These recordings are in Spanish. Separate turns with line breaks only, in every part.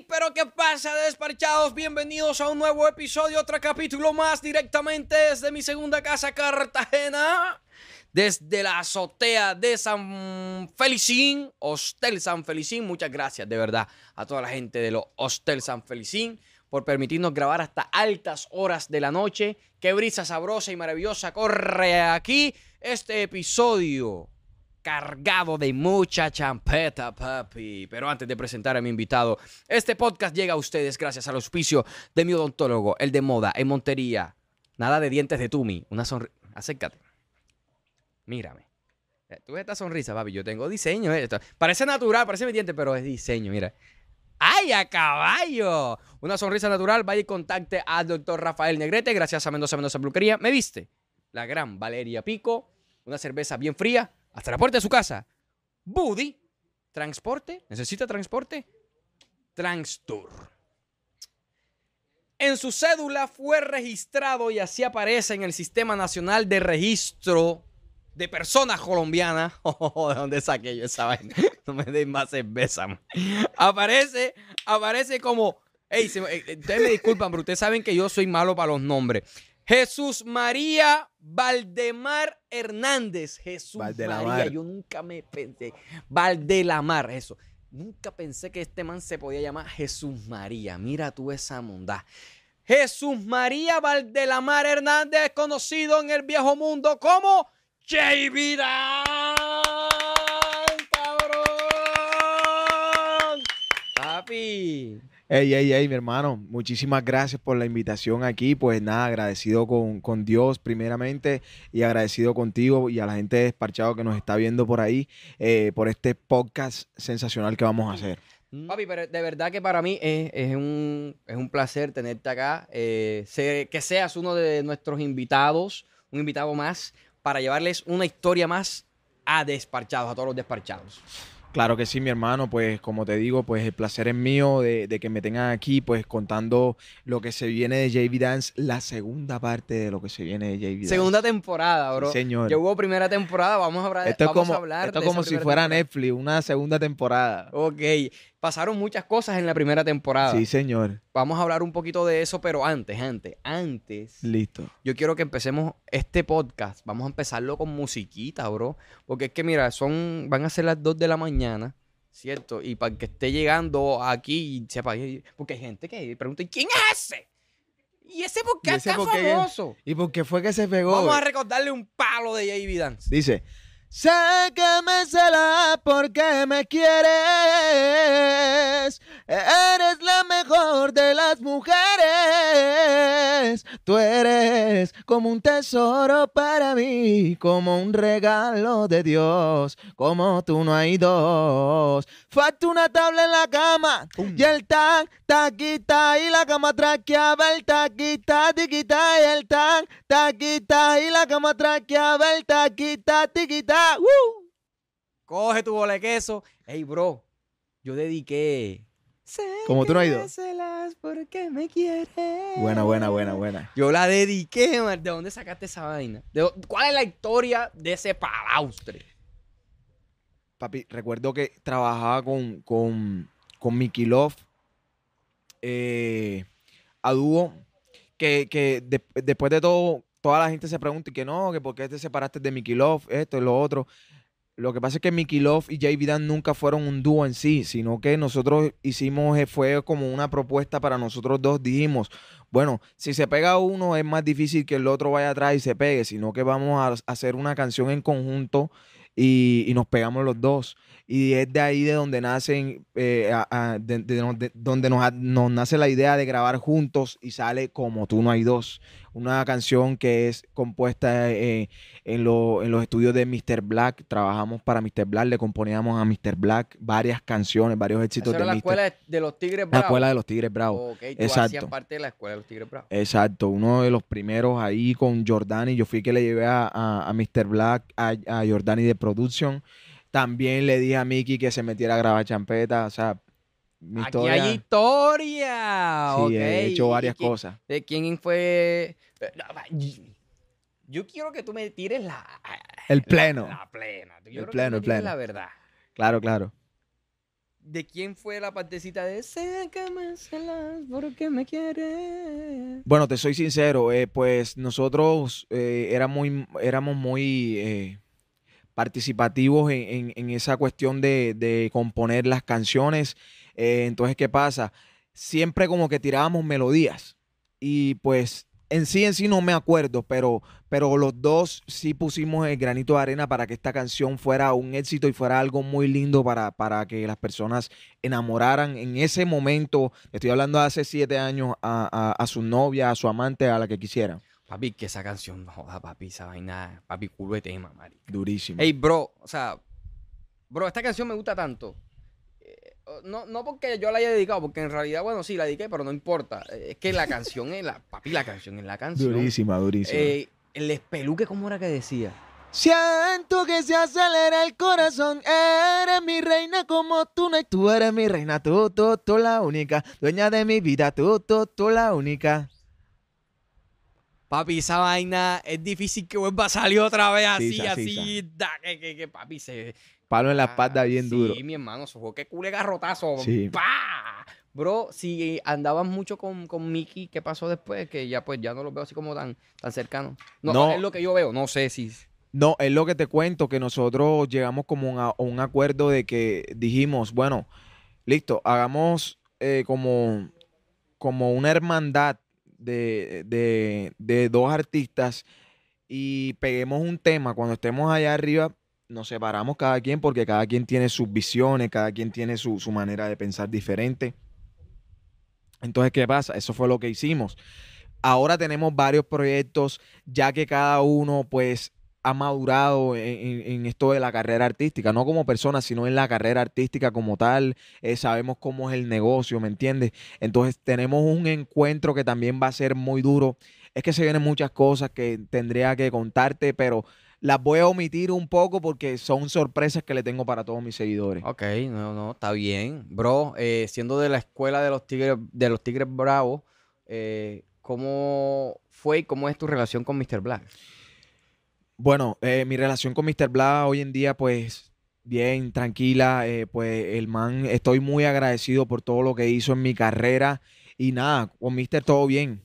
¿Pero qué pasa, despachados? Bienvenidos a un nuevo episodio, otro capítulo más directamente desde mi segunda casa, Cartagena. Desde la azotea de San Felicín, Hostel San Felicín. Muchas gracias, de verdad, a toda la gente de los Hostel San Felicín por permitirnos grabar hasta altas horas de la noche. Qué brisa sabrosa y maravillosa corre aquí este episodio cargado de mucha champeta, papi. Pero antes de presentar a mi invitado, este podcast llega a ustedes gracias al auspicio de mi odontólogo, el de moda, en Montería. Nada de dientes de Tumi. Una sonrisa. Acércate. Mírame. Eh, Tú ves esta sonrisa, papi. Yo tengo diseño. eh. Esto- Parece natural, parece mi diente, pero es diseño, mira. ¡Ay, a caballo! Una sonrisa natural. Vaya y contacte al doctor Rafael Negrete. Gracias a Mendoza Mendoza Peluquería. ¿Me viste? La gran Valeria Pico. Una cerveza bien fría. Hasta la puerta de su casa. Buddy. Transporte. ¿Necesita transporte? Transtour. En su cédula fue registrado y así aparece en el Sistema Nacional de Registro de Personas Colombianas. ¿De dónde saqué yo esa vaina? No me den más cerveza. man. Aparece, aparece como... Ey, se me- eh, ustedes me disculpan, pero ustedes saben que yo soy malo para los nombres. Jesús María Valdemar Hernández. Jesús
Valdelamar.
María, yo nunca me pensé. Valdelamar, eso. Nunca pensé que este man se podía llamar Jesús María. Mira tú esa mondad. Jesús María Valdelamar Hernández, conocido en el viejo mundo como JB cabrón. Papi.
Ey, ey, ey, mi hermano, muchísimas gracias por la invitación aquí. Pues nada, agradecido con, con Dios primeramente y agradecido contigo y a la gente de Desparchado que nos está viendo por ahí eh, por este podcast sensacional que vamos a hacer.
Papi, pero de verdad que para mí es, es un, es un placer tenerte acá. eh, que seas uno de nuestros invitados, un invitado más, para llevarles una historia más a desparchados, a todos los desparchados.
Claro que sí, mi hermano, pues como te digo, pues el placer es mío de, de que me tengan aquí, pues contando lo que se viene de JV Dance, la segunda parte de lo que se viene de JV Dance.
Segunda temporada, bro.
Sí, señor.
Ya hubo primera temporada, vamos a hablar,
Esto es
vamos
como,
a hablar
esto es como si fuera
temporada.
Netflix, una segunda temporada.
Ok, pasaron muchas cosas en la primera temporada.
Sí, señor.
Vamos a hablar un poquito de eso, pero antes, antes, antes.
Listo.
Yo quiero que empecemos este podcast. Vamos a empezarlo con musiquita, bro. Porque es que, mira, son, van a ser las 2 de la mañana, ¿cierto? Y para que esté llegando aquí sepa, porque hay gente que pregunta, ¿y quién es ese? ¿Y ese por qué
¿Y
es tan famoso?
¿Y por qué fue que se pegó?
Vamos a recordarle un palo de JV Dance.
Dice, sé que me celas porque me quieres. Eres la mejor de las mujeres. Tú eres como un tesoro para mí, como un regalo de Dios. Como tú no hay dos. Falta una tabla en la cama y el tac, taquita y la cama traqueaba el taquita, tiquita y el tac, taquita y la cama traqueaba el taquita, tiquita.
Coge tu bola de queso. Ey, bro, yo dediqué. Sé
Como tú no has ido.
porque me quieres.
Buena, buena, buena, buena.
Yo la dediqué, man. ¿De dónde sacaste esa vaina? ¿De dó- ¿Cuál es la historia de ese palaustre?
Papi, recuerdo que trabajaba con, con, con Mickey Love eh, a dúo, que, que de- después de todo, toda la gente se pregunta y que no, que por qué te separaste de Mickey Love, esto y lo otro. Lo que pasa es que Mickey Love y JV Dan nunca fueron un dúo en sí, sino que nosotros hicimos, eh, fue como una propuesta para nosotros dos. Dijimos, bueno, si se pega uno es más difícil que el otro vaya atrás y se pegue, sino que vamos a hacer una canción en conjunto y, nos pegamos los dos. Y es de ahí de donde nacen, eh, de- de donde, nos, nos nace la idea de grabar juntos y sale como tú no hay dos. Una canción que es compuesta eh, en, lo- en los estudios de Mr. Black. Trabajamos para Mr. Black, le componíamos a Mr. Black varias canciones, varios éxitos
era
de
la
Mr.
escuela de- los Tigres
La
Bravos.
escuela de los Tigres Bravos.
Ok, tú
Exacto.
parte de la escuela de los Tigres Bravos.
Exacto, uno de los primeros ahí con Jordani. Yo fui que le llevé a, a, a Mr. Black, a, a Jordani de Production. También le dije a Mickey que se metiera a grabar champeta. O sea, mi
Aquí
historia.
hay historia.
sí,
ok.
he hecho
¿Y-
varias
quién-
cosas.
¿De quién fue? Y- Yo quiero que tú me tires la.
El pleno.
La, la plena. Yo tú
pleno, el pleno.
La verdad.
Claro, claro.
¿De quién fue la partecita de Sácame celas porque me quieres?
Bueno, te soy sincero, eh, pues nosotros eh, éramos muy, éramos muy eh, participativos en, en- en esa cuestión de, de componer las canciones. Eh, entonces, ¿qué pasa? Siempre como que tirábamos melodías y pues en sí, en sí no me acuerdo, pero, pero los dos sí pusimos el granito de arena para que esta canción fuera un éxito y fuera algo muy lindo para, para que las personas enamoraran en ese momento, estoy hablando de hace siete años, a, a- a su novia, a su amante, a la que quisieran.
Papi, que esa canción, no joda, papi, esa vaina, papi, culo de tema, marica.
Durísimo.
Hey, bro, o sea, bro, esta canción me gusta tanto. No, no porque yo la haya dedicado, porque en realidad, bueno, sí, la dediqué, pero no importa. Eh, Es que la canción es la, papi, la canción es la canción.
durísima, durísima.
Eh, el espeluque, ¿cómo era que decía?
Siento que se acelera el corazón. Eres mi reina como tú no y tú eres mi reina. Tú, tú, tú la única. Dueña de mi vida. Tú, tú, tú la única.
Papi, esa vaina es difícil que vuelva a salir otra vez así, así, da, que, que, que, papi se...
Palo en la espalda
Ah,
bien duro.
Sí, mi hermano, eso fue que cule garrotazo.
Sí.
¡Pa! Bro, si andabas mucho con, con Mickey, ¿qué pasó después? Que ya pues ya no los veo así como tan, tan cercanos. No,
No.
es lo que yo veo, no sé si...
No, es lo que te cuento, que nosotros llegamos como a, a un acuerdo de que dijimos, bueno, listo, hagamos eh, como, como una hermandad de, de- de dos artistas y peguemos un tema. Cuando estemos allá arriba, nos separamos cada quien porque cada quien tiene sus visiones, cada quien tiene su, su manera de pensar diferente. Entonces, ¿qué pasa? Eso fue lo que hicimos. Ahora tenemos varios proyectos, ya que cada uno, pues, ha madurado en, en- esto de la carrera artística, no como persona, sino en la carrera artística como tal. Eh, sabemos cómo es el negocio, ¿me entiendes? Entonces tenemos un encuentro que también va a ser muy duro. Es que se vienen muchas cosas que tendría que contarte, pero las voy a omitir un poco porque son sorpresas que le tengo para todos mis seguidores.
Ok, no, no, está bien. Bro, eh, siendo de la escuela de los Tigres, de los Tigres Bravos, eh, ¿cómo fue y cómo es tu relación con Mr. Black?
Bueno, eh, mi relación con Mr. Blah hoy en día, pues, bien, tranquila. eh, pues, el man, estoy muy agradecido por todo lo que hizo en mi carrera. Y nada, con Mr. todo bien.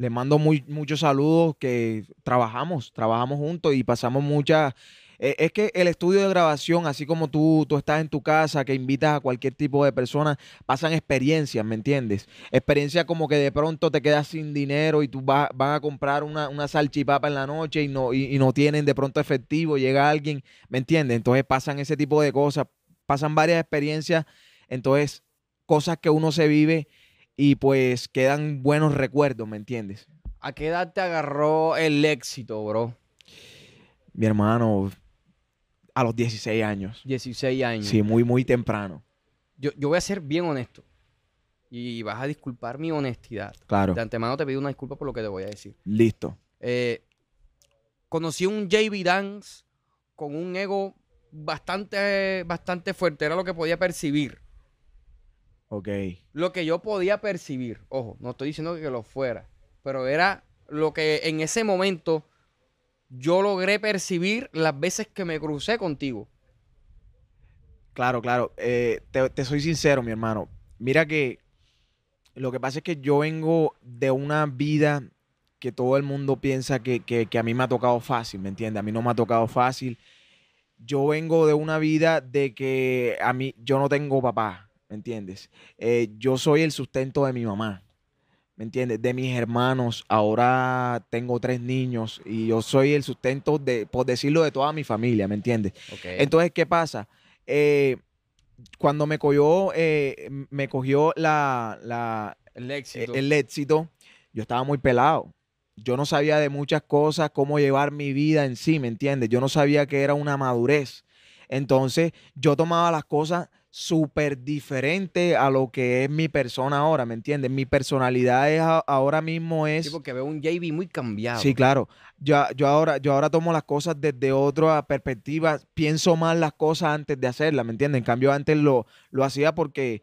Le mando muy, muchos saludos que trabajamos, trabajamos juntos y pasamos muchas... eh, es que el estudio de grabación, así como tú, tú estás en tu casa, que invitas a cualquier tipo de persona, pasan experiencias, ¿me entiendes? Experiencias como que de pronto te quedas sin dinero y tú vas, vas a comprar una, una salchipapa en la noche y no, y, y no tienen de pronto efectivo, llega alguien, ¿me entiendes? Entonces pasan ese tipo de cosas, pasan varias experiencias, entonces cosas que uno se vive y pues quedan buenos recuerdos, ¿me entiendes?
¿A qué edad te agarró el éxito, bro?
Mi hermano, a los 16 años.
16 años.
Sí, muy, muy temprano.
Yo, yo voy a ser bien honesto. Y vas a disculpar mi honestidad.
Claro.
De antemano te pido una disculpa por lo que te voy a decir.
Listo.
Eh, conocí un JB Dance con un ego bastante, bastante fuerte. Era lo que podía percibir.
Ok.
Lo que yo podía percibir. Ojo, no estoy diciendo que lo fuera. Pero era lo que en ese momento yo logré percibir las veces que me crucé contigo.
Claro, claro. Eh, te, te soy sincero, mi hermano. Mira que lo que pasa es que yo vengo de una vida que todo el mundo piensa que, que- que a mí me ha tocado fácil, ¿me entiendes? A mí no me ha tocado fácil. Yo vengo de una vida de que a mí, yo no tengo papá, ¿me entiendes? Eh, yo soy el sustento de mi mamá, ¿me entiendes? De mis hermanos. Ahora tengo tres niños y yo soy el sustento de, por decirlo, de toda mi familia, ¿me entiendes? Entonces, ¿qué pasa? Eh, cuando me cogió, eh, me cogió la, la-
el éxito.
el éxito, yo estaba muy pelado. Yo no sabía de muchas cosas, cómo llevar mi vida en sí, ¿me entiendes? Yo no sabía que era una madurez. Entonces, yo tomaba las cosas súper diferente a lo que es mi persona ahora, ¿me entiendes? Mi personalidad es a- ahora mismo es...
Sí, porque veo un JB muy cambiado.
Sí, claro. Yo, yo, ahora, yo ahora tomo las cosas desde otra perspectiva. Pienso más las cosas antes de hacerlas, ¿me entiendes? En cambio, antes lo, lo hacía porque,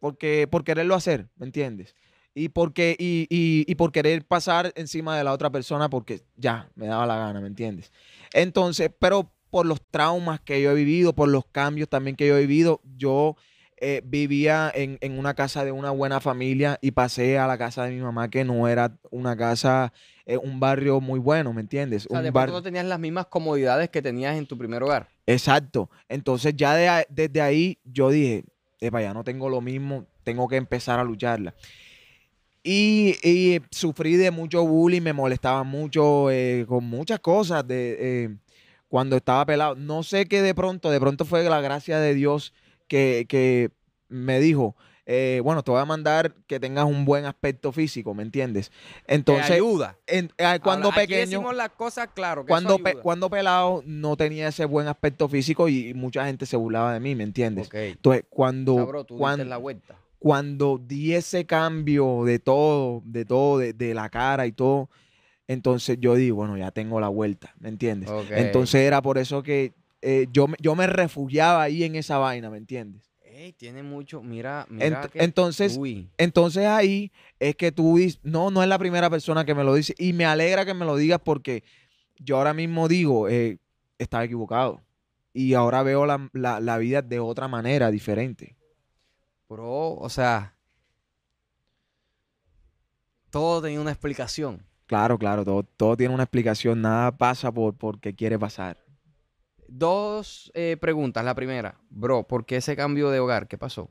porque, por quererlo hacer, ¿me entiendes? Y, porque, y, y, y por querer pasar encima de la otra persona porque ya me daba la gana, ¿me entiendes? Entonces, pero por los traumas que yo he vivido, por los cambios también que yo he vivido, yo eh, vivía en, en una casa de una buena familia y pasé a la casa de mi mamá que no era una casa, eh, un barrio muy bueno, ¿me entiendes?
O sea,
un
de
bar-
pronto no tenías las mismas comodidades que tenías en tu primer hogar.
Exacto. Entonces ya de desde ahí yo dije, epa, ya no tengo lo mismo, tengo que empezar a lucharla. Y, y sufrí de mucho bullying, me molestaba mucho eh, con muchas cosas de, cuando estaba pelado. No sé qué de pronto, de pronto fue la gracia de Dios que, que me dijo, eh, bueno, te voy a mandar que tengas un buen aspecto físico, ¿me entiendes?
Te
Entonces,
ayuda.
en- eh, cuando
aquí
pequeño
decimos las cosas claro. Que
cuando, pe- cuando pelado no tenía ese buen aspecto físico y, y mucha gente se burlaba de mí, ¿me entiendes? Entonces, cuando,
Sabro, tú
cuan-
diste la vuelta.
cuando di ese cambio de todo, de todo, de, de la cara y todo, entonces yo digo, bueno, ya tengo la vuelta, ¿me entiendes? Entonces era por eso que eh, yo, me- yo me refugiaba ahí en esa vaina, ¿me entiendes?
Ey, tiene mucho. Mira, mira.
Ent-
que-
entonces,
Uy.
entonces ahí es que tú dices, no, no es la primera persona que me lo dice y me alegra que me lo digas porque yo ahora mismo digo, eh, estaba equivocado y ahora veo la, la- la vida de otra manera, diferente.
Bro, o sea. Todo tenía una explicación.
Claro, claro, todo, todo tiene una explicación, nada pasa por porque quiere pasar.
Dos eh, preguntas. La primera, bro, ¿por qué ese cambio de hogar? ¿Qué pasó?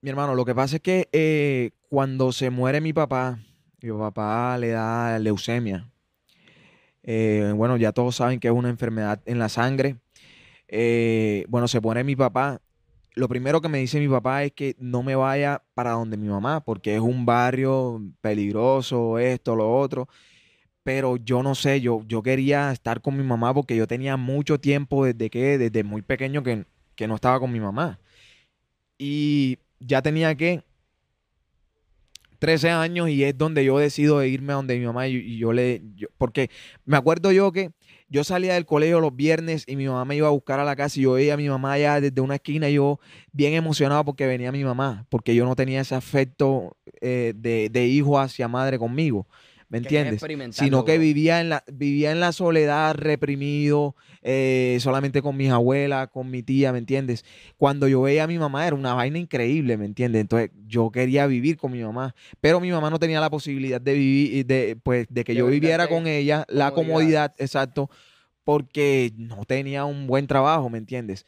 Mi hermano, lo que pasa es que eh, cuando se muere mi papá, mi papá le da leucemia. Eh, bueno, ya todos saben que es una enfermedad en la sangre. Bueno, se pone mi papá. Lo primero que me dice mi papá es que no me vaya para donde mi mamá, porque es un barrio peligroso, esto, lo otro. Pero yo no sé, yo, yo quería estar con mi mamá porque yo tenía mucho tiempo desde que, desde muy pequeño que, que no estaba con mi mamá. Y ya tenía que 13 años y es donde yo decido irme a donde mi mamá y, y yo le yo- porque me acuerdo yo que yo salía del colegio los viernes y mi mamá me iba a buscar a la casa y yo veía a mi mamá allá desde una esquina yo bien emocionado porque venía mi mamá, porque yo no tenía ese afecto eh, de, de hijo hacia madre conmigo, ¿me entiendes? Sino que vivía en la, vivía en la soledad, reprimido, eh, solamente con mis abuelas, con mi tía, ¿me entiendes? Cuando yo veía a mi mamá era una vaina increíble, ¿me entiendes? Entonces yo quería vivir con mi mamá, pero mi mamá no tenía la posibilidad de vivir, de, pues, de que
De
yo viviera con ella, la
comodidad.
comodidad, exacto, porque no tenía un buen trabajo, ¿me entiendes?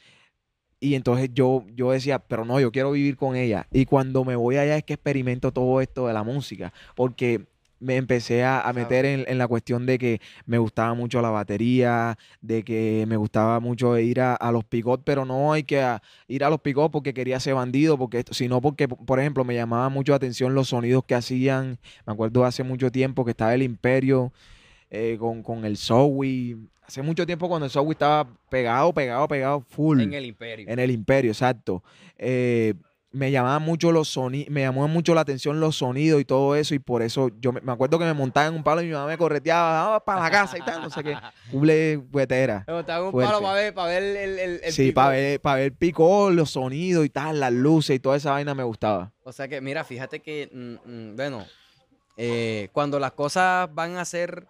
Y entonces yo, yo decía, pero no, yo quiero vivir con ella. Y cuando me voy allá es que experimento todo esto de la música, porque me empecé a, a meter en, en la cuestión de que me gustaba mucho la batería, de que me gustaba mucho ir a, a los picot, pero no hay que a- ir a los picot porque quería ser bandido, porque esto, sino porque, por ejemplo, me llamaba mucho la atención los sonidos que hacían. Me acuerdo hace mucho tiempo que estaba el Imperio eh, con, con el Zowie. Hace mucho tiempo cuando el Zowie estaba pegado, pegado, pegado, full.
En el imperio.
En el imperio, exacto. Eh, me llamaban mucho los sonidos, me llamó mucho la atención los sonidos y todo eso, y por eso yo me, me acuerdo que me montaba en un palo y mi mamá me correteaba, "Ah, para la casa y tal, no sé qué. Cuble huetera.
Pero te hago un
Fuerte.
palo para ver, para ver el, el, el
Sí, para ver, para ver picó, los sonidos y tal, las luces y toda esa vaina me gustaba.
O sea que, mira, fíjate que, mm, mm, bueno, eh, cuando las cosas van a ser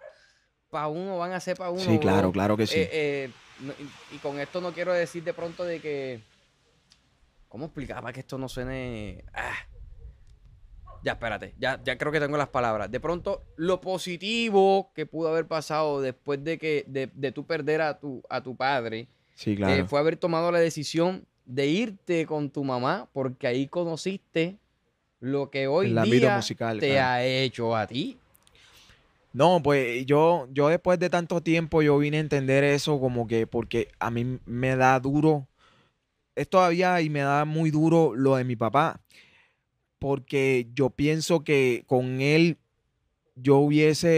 para uno, van a ser para uno.
Sí, claro, claro que sí.
Eh, eh, y con esto no quiero decir de pronto de que. ¿Cómo explicar para que esto no suene.? Ah. Ya, espérate, ya, ya creo que tengo las palabras. De pronto, lo positivo que pudo haber pasado después de que de, de tú perder a tu, a tu padre
Sí,
eh,
claro.
fue haber tomado la decisión de irte con tu mamá porque ahí conociste lo que hoy día
musical,
te
claro.
ha hecho a ti.
No, pues yo, yo después de tanto tiempo yo vine a entender eso como que porque a mí me da duro, es todavía y me da muy duro lo de mi papá, porque yo pienso que con él yo hubiese,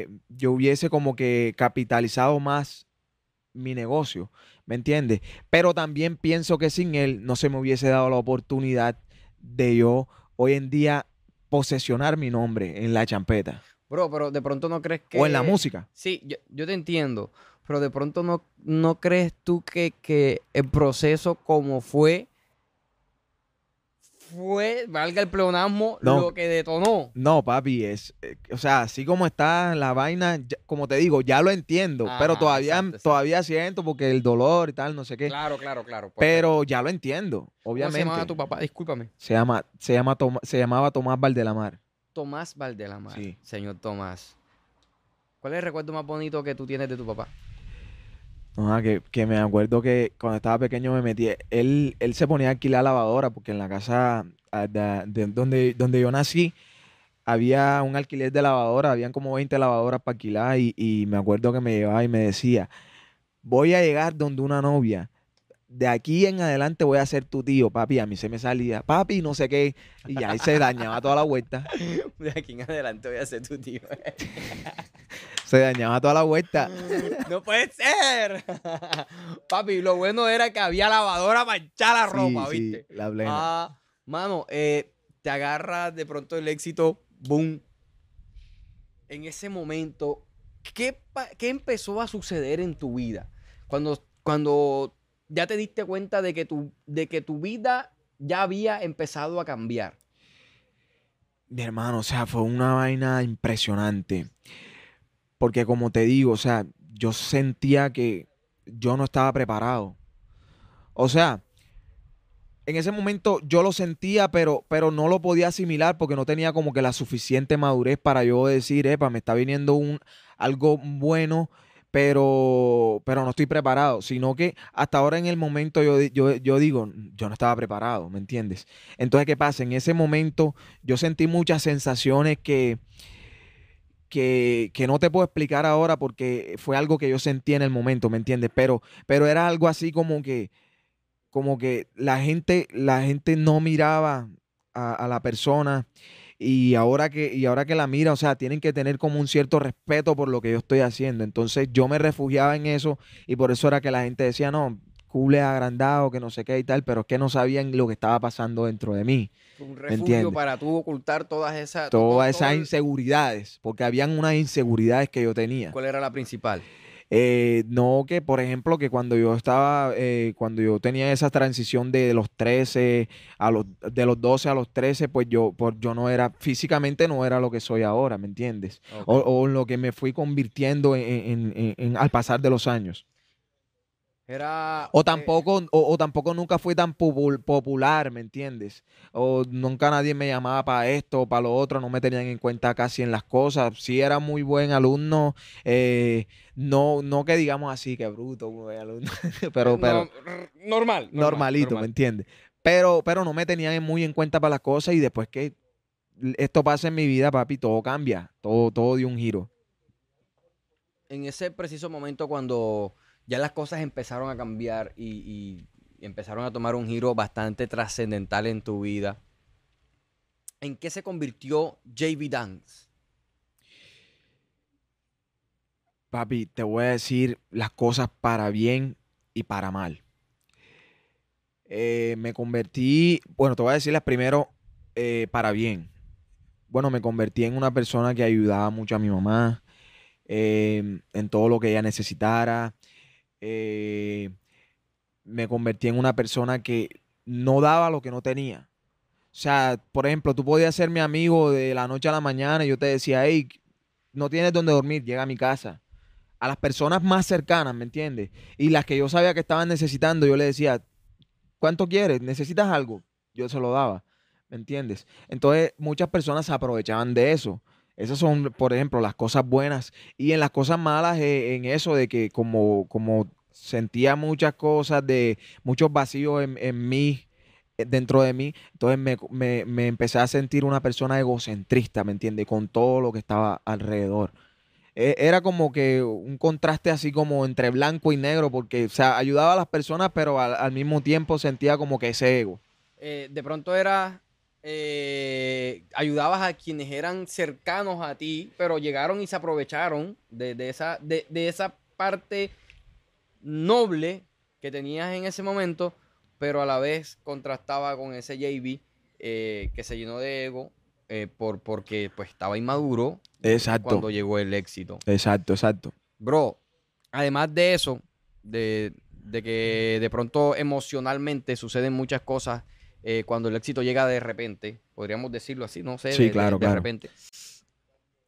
eh, yo hubiese como que capitalizado más mi negocio, ¿me entiendes? Pero también pienso que sin él no se me hubiese dado la oportunidad de yo hoy en día posesionar mi nombre en la champeta
Bro, pero de pronto no crees que...
o en la música.
Sí, yo, yo te entiendo, pero de pronto no, no crees tú que, que el proceso como fue, fue valga el pleonasmo,
No.
lo que detonó.
No, papi, es, eh, o sea, así como está la vaina, ya- como te digo, ya lo entiendo, pero todavía,
exacto, exacto.
todavía siento porque el dolor y tal, no sé qué,
Claro, claro, claro. perfecto.
pero ya lo entiendo,
¿Cómo
obviamente.
se llamaba tu papá? Discúlpame.
Se llama, se llama Toma- se llamaba Tomás Valdelamar.
Tomás Valdelamar.
Sí.
Señor Tomás. ¿Cuál es el recuerdo más bonito que tú tienes de tu papá?
Ajá, que, que me acuerdo que cuando estaba pequeño me metí, él, él se ponía a alquilar lavadora porque en la casa ah, de, de donde, donde yo nací había un alquiler de lavadora, habían como 20 lavadoras para alquilar y, y me acuerdo que me llevaba y me decía, voy a llegar donde una novia, de aquí en adelante voy a ser tu tío, papi, a mí se me salía, papi, no sé qué, y ahí se dañaba toda la vuelta,
De aquí en adelante voy a ser tu tío.
se dañaba toda la vuelta.
no puede ser. Papi, lo bueno era que había lavadora para echar la ropa,
Sí, sí,
¿viste?
la plena.
Ah, mano, eh, te agarra de pronto el éxito, boom. En ese momento, ¿qué, qué empezó a suceder en tu vida? Cuando, cuando ya te diste cuenta de que, tu, de que tu vida ya había empezado a cambiar.
Mi hermano, o sea, fue una vaina impresionante. Porque como te digo, o sea, yo sentía que yo no estaba preparado. O sea, en ese momento yo lo sentía, pero, pero no lo podía asimilar porque no tenía como que la suficiente madurez para yo decir, epa, me está viniendo un, algo bueno, pero, pero no estoy preparado. Sino que hasta ahora en el momento yo, yo, yo digo, yo no estaba preparado, ¿me entiendes? Entonces, ¿qué pasa? En ese momento yo sentí muchas sensaciones que, que, que no te puedo explicar ahora porque fue algo que yo sentí en el momento, ¿me entiendes? Pero, pero era algo así como que, como que la gente, la gente no miraba a, a la persona y ahora que, y ahora que la mira, o sea, tienen que tener como un cierto respeto por lo que yo estoy haciendo. Entonces yo me refugiaba en eso y por eso era que la gente decía, no, es agrandado, que no sé qué y tal, pero es que no sabían lo que estaba pasando dentro de mí.
Un refugio
entiendes?
para tú ocultar todas esas...
Todas
todo
esas
el-
inseguridades, porque habían unas inseguridades que yo tenía.
¿Cuál era la principal?
Eh, no que, por ejemplo, que cuando yo estaba, eh, cuando yo tenía esa transición de los 13 a los, de los 12 a los 13, pues yo, por, yo no era, físicamente no era lo que soy ahora, ¿me entiendes? O, o lo que me fui convirtiendo en, en- en- en- al pasar de los años.
Era...
O
eh,
tampoco, o, o tampoco nunca fui tan popul- popular, ¿me entiendes? O nunca nadie me llamaba para esto o para lo otro, no me tenían en cuenta casi en las cosas. Sí era muy buen alumno, eh, no, no que digamos así, que bruto, buen alumno, pero, pero
no, normal, normal,
normalito, ¿me entiendes? Pero, pero no me tenían muy en cuenta para las cosas y después que esto pasa en mi vida, papi, todo cambia, todo, todo dio un giro.
En ese preciso momento cuando ya las cosas empezaron a cambiar y, empezaron a tomar un giro bastante trascendental en tu vida, ¿en qué se convirtió JV Dance?
Papi, te voy a decir las cosas para bien y para mal. Eh, me convertí, bueno, te voy a decir las primero eh, para bien. Bueno, me convertí en una persona que ayudaba mucho a mi mamá eh, en todo lo que ella necesitara. Eh, me convertí en una persona que no daba lo que no tenía. O sea, por ejemplo, tú podías ser mi amigo de la noche a la mañana y yo te decía, hey, no tienes dónde dormir, llega a mi casa. A las personas más cercanas, ¿me entiendes? Y las que yo sabía que estaban necesitando, yo le decía, ¿cuánto quieres? ¿Necesitas algo? Yo se lo daba, ¿me entiendes? Entonces, muchas personas se aprovechaban de eso. Esas son, por ejemplo, las cosas buenas. Y en las cosas malas, eh, en eso de que como, como sentía muchas cosas, de muchos vacíos en, en mí, eh, dentro de mí, entonces me, me- me empecé a sentir una persona egocentrista, ¿me entiendes? Con todo lo que estaba alrededor. Eh, Era como que un contraste así como entre blanco y negro, porque, o sea, ayudaba a las personas, pero al, al mismo tiempo sentía como que ese ego.
Eh, de pronto era, eh, ayudabas a quienes eran cercanos a ti, pero llegaron y se aprovecharon de, de esa, de, de esa parte noble que tenías en ese momento, pero a la vez contrastaba con ese JB eh, que se llenó de ego eh, por, porque pues estaba inmaduro
Exacto.
cuando llegó el éxito.
Exacto, exacto.
Bro, además de eso, de, de que de pronto emocionalmente suceden muchas cosas eh, cuando el éxito llega de repente, podríamos decirlo así, no sé,
Sí,
de, de-
claro,
de
claro.
repente.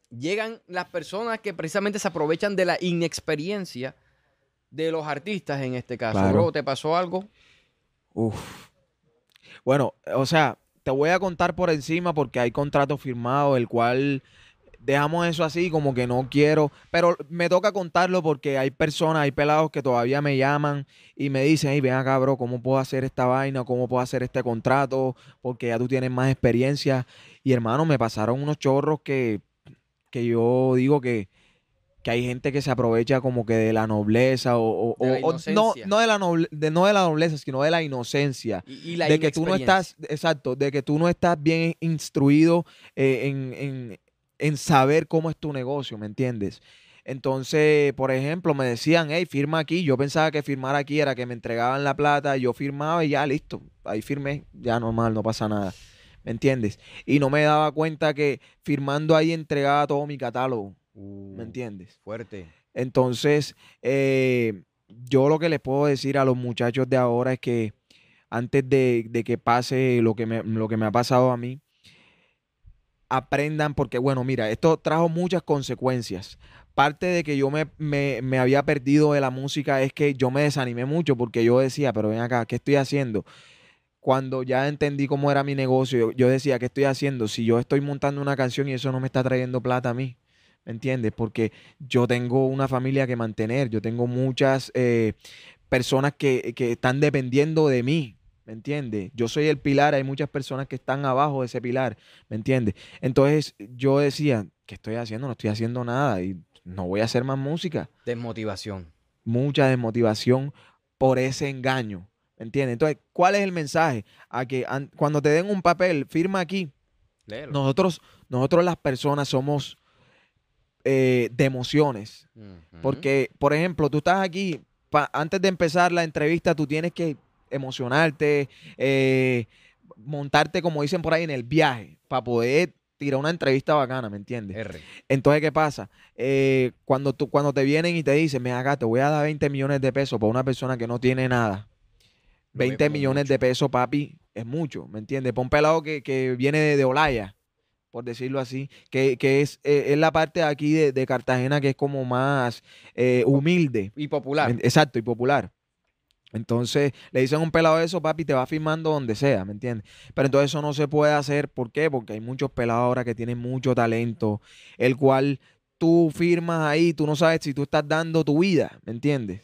Llegan las personas que precisamente se aprovechan de la inexperiencia de los artistas en este caso.
Claro.
Bro, ¿te pasó algo?
Uf. Bueno, o sea, te voy a contar por encima porque hay contrato firmado, el cual dejamos eso así, como que no quiero, pero me toca contarlo porque hay personas, hay pelados que todavía me llaman y me dicen, hey, ven acá, bro, ¿cómo puedo hacer esta vaina? ¿Cómo puedo hacer este contrato? Porque ya tú tienes más experiencia. Y hermano, me pasaron unos chorros que, que yo digo que, que hay gente que se aprovecha como que de la nobleza o, o-
De la
o- no, no de la noble- de, no de la nobleza, sino de la inocencia
Y, y la
de que tú no estás, exacto, de que tú no estás bien instruido eh, en, en- en saber cómo es tu negocio, ¿me entiendes? Entonces, por ejemplo, me decían, hey, firma aquí. Yo pensaba que firmar aquí era que me entregaban la plata, yo firmaba y ya, listo. Ahí firmé, ya normal, no pasa nada. ¿Me entiendes? Y no me daba cuenta que firmando ahí entregaba todo mi catálogo,
Uh,
¿me entiendes?
Fuerte.
Entonces, eh, yo lo que les puedo decir a los muchachos de ahora es que antes de, de que pase lo que, me, lo que me ha pasado a mí, aprendan, porque bueno, mira, esto trajo muchas consecuencias. Parte de que yo me, me- me había perdido de la música es que yo me desanimé mucho porque yo decía, pero ven acá, ¿qué estoy haciendo? Cuando ya entendí cómo era mi negocio, yo, decía, ¿qué estoy haciendo? Si yo estoy montando una canción y eso no me está trayendo plata a mí, ¿me entiendes? Porque yo tengo una familia que mantener, yo tengo muchas eh, personas que, que están dependiendo de mí, ¿me entiendes? Yo soy el pilar, hay muchas personas que están abajo de ese pilar, ¿me entiendes? Entonces yo decía, ¿qué estoy haciendo? No estoy haciendo nada y no voy a hacer más música.
Desmotivación.
Mucha desmotivación por ese engaño, ¿me entiendes? Entonces, ¿cuál es el mensaje? A que an- cuando te den un papel, firma aquí,
Léelo.
nosotros, nosotros las personas somos eh, de emociones. Porque, por ejemplo, tú estás aquí, antes de empezar la entrevista, tú tienes que emocionarte, eh, montarte, como dicen por ahí, en el viaje, para poder tirar una entrevista bacana, ¿me entiendes?
R.
Entonces, ¿qué pasa? Eh, cuando, tú, cuando te vienen y te dicen, ven acá, te voy a dar 20 millones de pesos para una persona que no tiene nada.
Lo ve
20
como
millones
mucho.
de pesos, papi, es mucho, ¿me entiendes? Para un pelado que, que viene de, de Olaya, por decirlo así, que, que es, eh, es la parte de aquí de, de Cartagena que es como más eh, humilde.
Y popular.
Exacto, y popular. Entonces, le dicen a un pelado eso, papi, te va firmando donde sea, ¿me entiendes? Pero entonces eso no se puede hacer, ¿por qué? Porque hay muchos pelados ahora que tienen mucho talento, el cual tú firmas ahí, tú no sabes si tú estás dando tu vida, ¿me entiendes?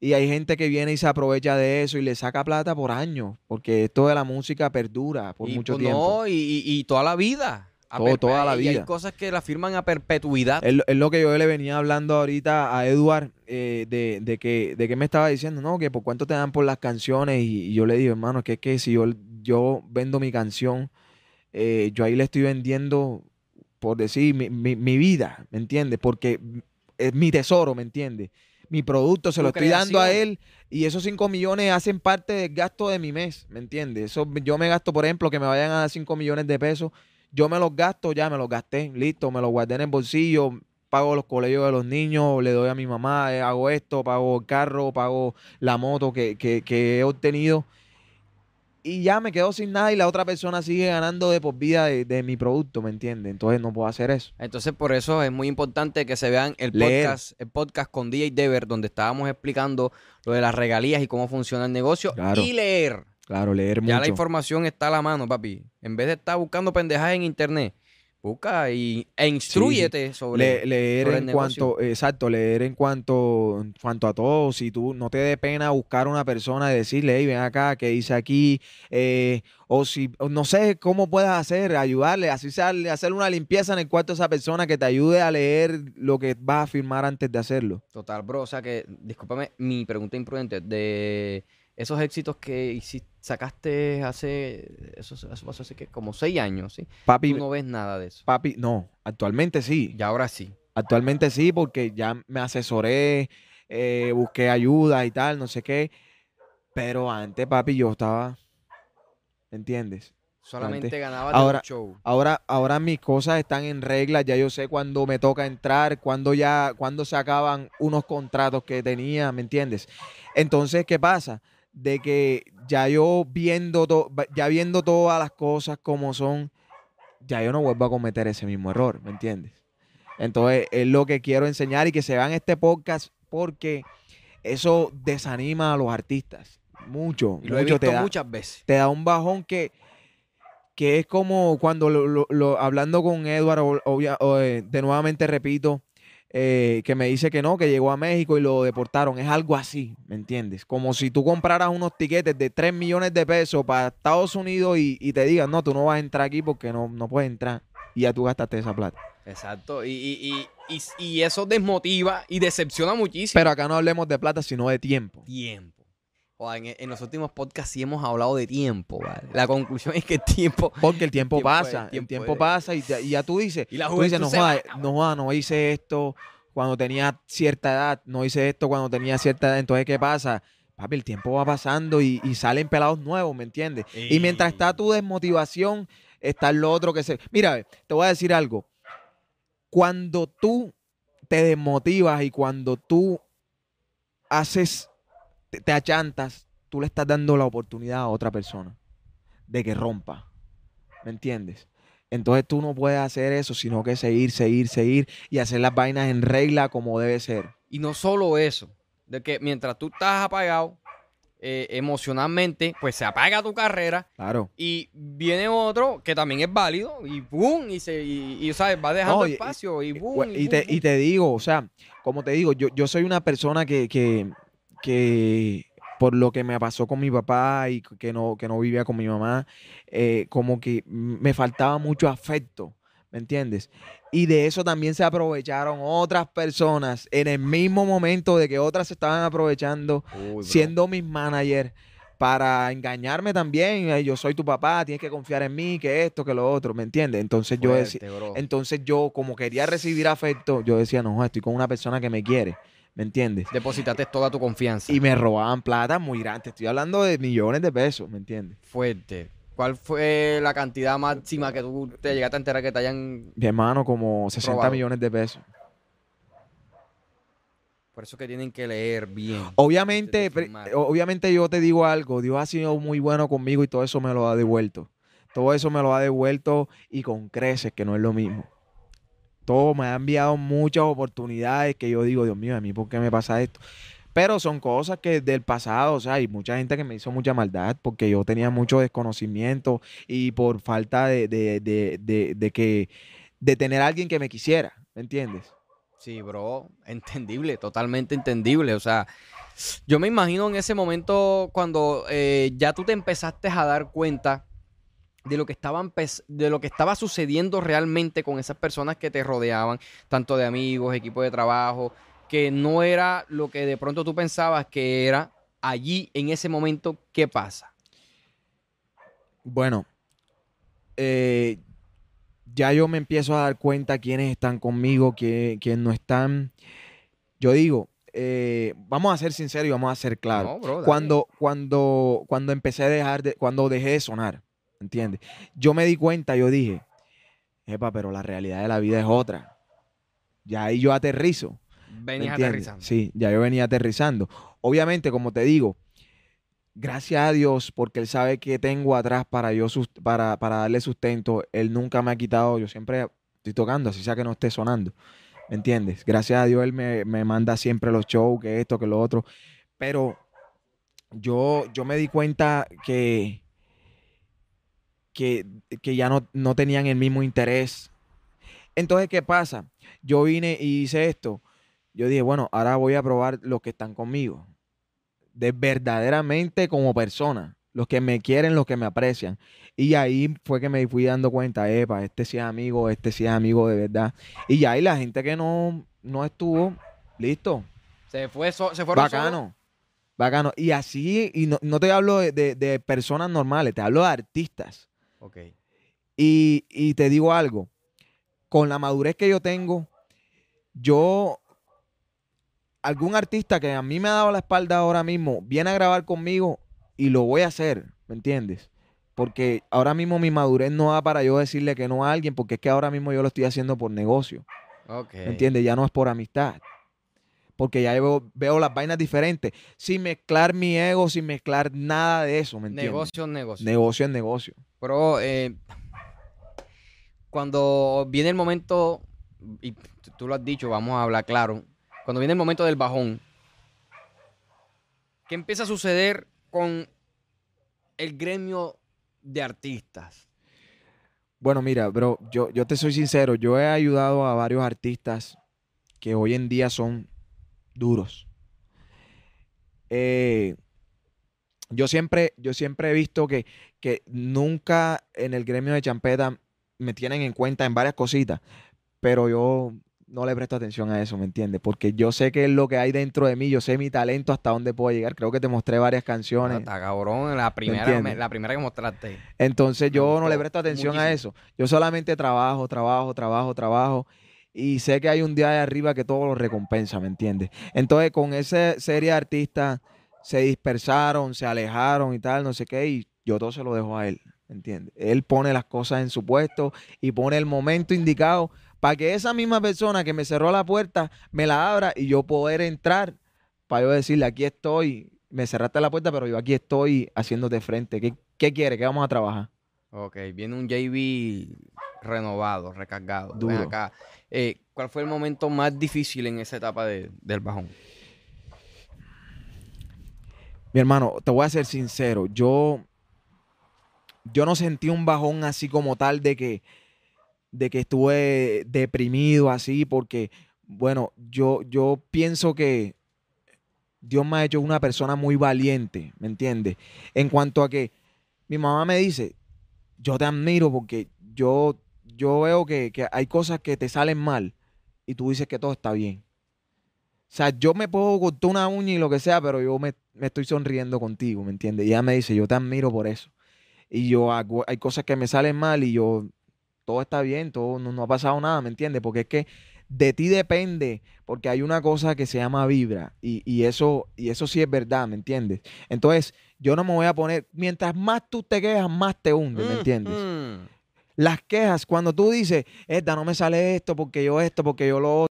Y hay gente que viene y se aprovecha de eso y le saca plata por años, porque esto de la música perdura por
y,
mucho
pues,
tiempo.
No, y, y- y toda la vida.
Todo- toda la
Y hay
vida.
cosas que la firman a perpetuidad.
Es, lo- es lo que yo le venía hablando ahorita a Eduard, eh, de, de que, de que me estaba diciendo, no, que por cuánto te dan por las canciones. Y, y yo le digo, hermano, que es que si yo, yo vendo mi canción, eh, yo ahí le estoy vendiendo, por decir, mi, mi- mi vida, ¿me entiendes? Porque es mi tesoro, ¿me entiendes? Mi producto se
Tu
lo estoy dando a él y esos 5 millones hacen parte del gasto de mi mes, ¿me entiendes? Eso, yo me gasto, por ejemplo, que me vayan a dar 5 millones de pesos, yo me los gasto, ya me los gasté, listo, me los guardé en el bolsillo, pago los colegios de los niños, le doy a mi mamá, eh, hago esto, pago el carro, pago la moto que, que- que he obtenido. Y ya me quedo sin nada y la otra persona sigue ganando de por vida de, de mi producto, ¿me entiendes? Entonces no puedo hacer eso.
Entonces, por eso es muy importante que se vean el
Leer.
podcast, el podcast con DJ Dever, donde estábamos explicando lo de las regalías y cómo funciona el negocio.
Claro.
Y leer.
Claro, leer
Ya la
mucho.
información está a la mano, papi. En vez de estar buscando pendejadas en internet, busca y, e instruyete sobre.
Le- leer
sobre el
en cuanto, exacto, leer en cuanto, en cuanto a todo. Si tú no te dé pena buscar a una persona y decirle, hey, ven acá, ¿qué hice aquí? Eh, o si, o no sé cómo puedes hacer, ayudarle, así sea, hacer una limpieza en el cuarto de esa persona que te ayude a leer lo que vas a firmar antes de hacerlo.
Total, bro. O sea que, discúlpame mi pregunta imprudente. De esos éxitos que hiciste, sacaste hace. Eso, eso pasó hace que como seis años, ¿sí?
Papi,
Tú no ves nada de eso.
papi, no, actualmente sí.
Y ahora sí.
Actualmente sí, porque ya me asesoré, eh, busqué ayuda y tal, no sé qué. Pero antes, papi, yo estaba, ¿me entiendes?
Solamente
Antes.
ganabas
Ahora-
de show.
Ahora, ahora mis cosas están en regla, ya yo sé cuándo me toca entrar, cuándo ya, cuándo se acaban unos contratos que tenía, ¿me entiendes? Entonces, ¿qué pasa? De que ya yo viendo, to- ya viendo todas las cosas como son, ya yo no vuelvo a cometer ese mismo error, ¿me entiendes? Entonces, es lo que quiero enseñar y que se vean este podcast porque eso desanima a los artistas. Mucho,
Y lo he visto
te da,
muchas veces.
te da un bajón que, que es como cuando lo- lo- lo- hablando con Edward, obvia- o, eh, de nuevamente repito, eh, que me dice que no, que llegó a México y lo deportaron. Es algo así, ¿me entiendes? Como si tú compraras unos tiquetes de 3 millones de pesos para Estados Unidos y, y te digan, no, tú no vas a entrar aquí porque no, no puedes entrar. Y ya tú gastaste esa plata.
Exacto. Y, y, y, y, y eso desmotiva y decepciona muchísimo.
Pero acá no hablemos de plata, sino de tiempo.
tiempo. En, en los últimos podcasts sí hemos hablado de tiempo, ¿vale? La conclusión es que el tiempo.
Porque el tiempo,
tiempo es-
pasa, el
tiempo
pasa y, ya- y ya tú dices,
Y la
tú dices, no joda, no joda, no hice esto cuando tenía cierta edad, no hice esto cuando tenía cierta edad, entonces ¿qué pasa? Papi, el tiempo va pasando y, y salen pelados nuevos, ¿me entiendes? Y mientras está tu desmotivación, está lo otro que se... Mira, te voy a decir algo. Cuando tú te desmotivas y cuando tú haces, te, te achantas, tú le estás dando la oportunidad a otra persona de que rompa. ¿Me entiendes? Entonces tú no puedes hacer eso, sino que seguir, seguir, seguir y hacer las vainas en regla como debe ser.
Y no solo eso, de que mientras tú estás apagado eh, emocionalmente, pues se apaga tu carrera
Claro.
y viene otro que también es válido y ¡pum! Y, se, y, y, ¿sabes? va dejando
No, y-
espacio y
güey, y te, y te digo, o sea, como te digo, yo, yo soy una persona que, que, que por lo que me pasó con mi papá y que no, que no vivía con mi mamá, eh, como que me faltaba mucho afecto, ¿me entiendes? Y de eso también se aprovecharon otras personas en el mismo momento de que otras se estaban aprovechando,
Uy,
siendo mis managers. Para engañarme también, "Ay, yo soy tu papá, tienes que confiar en mí, que esto, que lo otro, ¿me entiendes? Entonces yo decía, entonces yo, como quería recibir afecto, yo decía, no, estoy con una persona que me quiere, ¿me entiendes?
Depositaste toda tu confianza.
Y me robaban plata muy grande. Estoy hablando de millones de pesos, ¿me entiendes?
Fuerte. ¿Cuál fue la cantidad máxima que tú te llegaste a enterar que te hayan...
Mi hermano, como 60
Robado.
millones de pesos.
Por eso que tienen que leer bien.
Obviamente, obviamente yo te digo algo, Dios ha sido muy bueno conmigo y todo eso me lo ha devuelto. Todo eso me lo ha devuelto y con creces, que no es lo mismo. Todo me ha enviado muchas oportunidades que yo digo, Dios mío, a mí, ¿por qué me pasa esto? Pero son cosas que del pasado, o sea, hay mucha gente que me hizo mucha maldad porque yo tenía mucho desconocimiento y por falta de, de, de, de, de que, de tener a alguien que me quisiera, ¿me entiendes?
Sí, bro, entendible, totalmente entendible. O sea, yo me imagino en ese momento cuando eh, ya tú te empezaste a dar cuenta de lo que estaba empe- de lo que estaba sucediendo realmente con esas personas que te rodeaban, tanto de amigos, equipo de trabajo, que no era lo que de pronto tú pensabas que era allí en ese momento, ¿qué pasa?
Bueno, eh, ya yo me empiezo a dar cuenta quiénes están conmigo, quién, quién no están. Yo digo, eh, vamos a ser sinceros y vamos a ser claros.
No, bro, dale.
cuando, cuando, cuando empecé a dejar de, cuando dejé de sonar, ¿entiendes? Yo me di cuenta, yo dije, epa, pero la realidad de la vida es otra. Ya ahí yo aterrizo. ¿me
venías aterrizando.
Sí, ya yo venía aterrizando. Obviamente, como te digo, gracias a Dios, porque Él sabe que tengo atrás para yo para, para darle sustento. Él nunca me ha quitado, yo siempre estoy tocando, así sea que no esté sonando. ¿Me entiendes? Gracias a Dios Él me, me manda siempre los shows, que esto, que lo otro. Pero yo, yo me di cuenta que, que, que ya no, no tenían el mismo interés. Entonces, ¿qué pasa? Yo vine y hice esto. Yo dije, bueno, ahora voy a probar los que están conmigo. De verdaderamente como persona. Los que me quieren, los que me aprecian. Y ahí fue que me fui dando cuenta, epa, este sí es amigo, este sí es amigo de verdad. Y ya hay la gente que no, no estuvo, listo,
Se fue so- se fueron
bacano. Bacano. Y así, y no, no te hablo de, de- de personas normales, te hablo de artistas.
Ok.
Y, y te digo algo, con la madurez que yo tengo, yo, algún artista que a mí me ha dado la espalda ahora mismo, viene a grabar conmigo y lo voy a hacer, ¿me entiendes? Porque ahora mismo mi madurez no da para yo decirle que no a alguien, porque es que ahora mismo yo lo estoy haciendo por negocio. ¿me entiendes? Ya no es por amistad. Porque ya veo, veo las vainas diferentes. Sin mezclar mi ego, sin mezclar nada de eso, ¿me entiendes?
Negocio, negocio.
Negocio es negocio.
Pero eh, cuando viene el momento, y tú lo has dicho, vamos a hablar claro, cuando viene el momento del bajón, ¿qué empieza a suceder con el gremio de artistas?
Bueno, mira, bro, yo, yo te soy sincero, yo he ayudado a varios artistas que hoy en día son duros. Eh, yo siempre, yo siempre he visto que, que nunca en el gremio de champeta me tienen en cuenta en varias cositas, pero yo no le presto atención a eso, ¿me entiendes? Porque yo sé que es lo que hay dentro de mí, yo sé mi talento hasta dónde puedo llegar. Creo que te mostré varias canciones.
Está cabrón, la primera, la primera que mostraste.
Entonces yo no le presto atención a eso. Yo solamente trabajo, trabajo, trabajo, trabajo. Y sé que hay un día de arriba que todo lo recompensa, ¿me entiendes? Entonces con esa serie de artistas se dispersaron, se alejaron y tal, no sé qué, y yo todo se lo dejo a él, ¿me entiendes? Él pone las cosas en su puesto y pone el momento indicado para que esa misma persona que me cerró la puerta me la abra y yo poder entrar para yo decirle, aquí estoy, me cerraste la puerta, pero yo aquí estoy haciéndote frente. ¿Qué, qué quiere? ¿Qué vamos a trabajar?
Ok, viene un JB renovado, recargado. Ven
Duro.
acá. Eh, ¿Cuál fue el momento más difícil en esa etapa de- del bajón?
Mi hermano, te voy a ser sincero, yo, yo no sentí un bajón así como tal de que, de que estuve deprimido así, porque, bueno, yo, yo pienso que Dios me ha hecho una persona muy valiente, ¿me entiendes? En cuanto a que mi mamá me dice, yo te admiro porque yo, yo veo que, que hay cosas que te salen mal y tú dices que todo está bien. O sea, yo me puedo cortar una uña y lo que sea, pero yo me, me estoy sonriendo contigo, ¿me entiendes? Y ella me dice, yo te admiro por eso. Y yo hago, hay cosas que me salen mal y yo, todo está bien, todo, no, no ha pasado nada, ¿me entiendes? Porque es que de ti depende, porque hay una cosa que se llama vibra y, y eso, y eso sí es verdad, ¿me entiendes? Entonces, yo no me voy a poner, mientras más tú te quejas, más te hunde, ¿me entiendes?
Mm,
Las quejas, cuando tú dices, esta no me sale esto, porque yo esto, porque yo lo otro,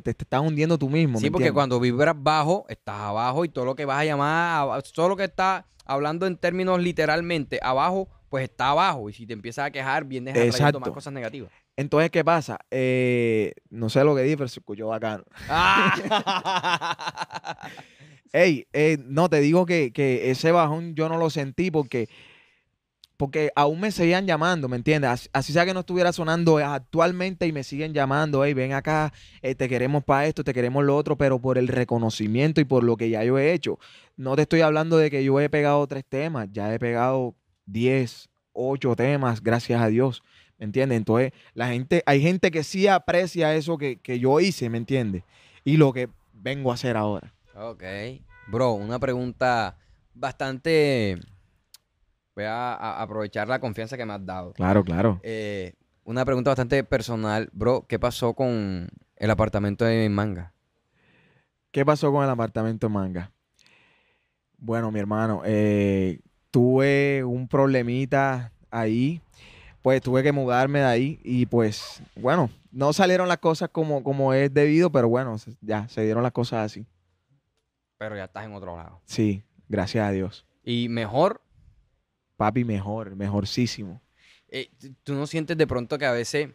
te, te estás hundiendo tú mismo, ¿me
Sí, porque
entiendes?
cuando vibras bajo, estás abajo y todo lo que vas a llamar, a- todo lo que está hablando en términos literalmente abajo, pues está abajo. Y si te empiezas a quejar, vienes atrayendo más cosas negativas.
Entonces, ¿qué pasa? Eh, no sé lo que dije, pero se escuchó bacano.
Ah.
Ey, eh, no, te digo que, que ese bajón yo no lo sentí porque, porque aún me seguían llamando, ¿me entiendes? Así, sea que no estuviera sonando actualmente y me siguen llamando, hey, ven acá, eh, te queremos para esto, te queremos lo otro, pero por el reconocimiento y por lo que ya yo he hecho. No te estoy hablando de que yo he pegado tres temas, ya he pegado 10, 8 temas, gracias a Dios, ¿me entiendes? Entonces, la gente, hay gente que sí aprecia eso que, que yo hice, ¿me entiendes? Y lo que vengo a hacer ahora.
Ok. Bro, una pregunta bastante... Voy a, a aprovechar la confianza que me has dado.
Claro, claro.
Eh, una pregunta bastante personal. Bro, ¿qué pasó con el apartamento de Manga?
¿Qué pasó con el apartamento en manga? Bueno, mi hermano, eh, tuve un problemita ahí, pues tuve que mudarme de ahí y pues, bueno, no salieron las cosas como, como es debido, pero bueno, ya se dieron las cosas así.
Pero ya estás en otro lado.
Sí, gracias a Dios.
Y mejor,
Papi, mejor, mejorcísimo.
eh, tú no sientes de pronto que a veces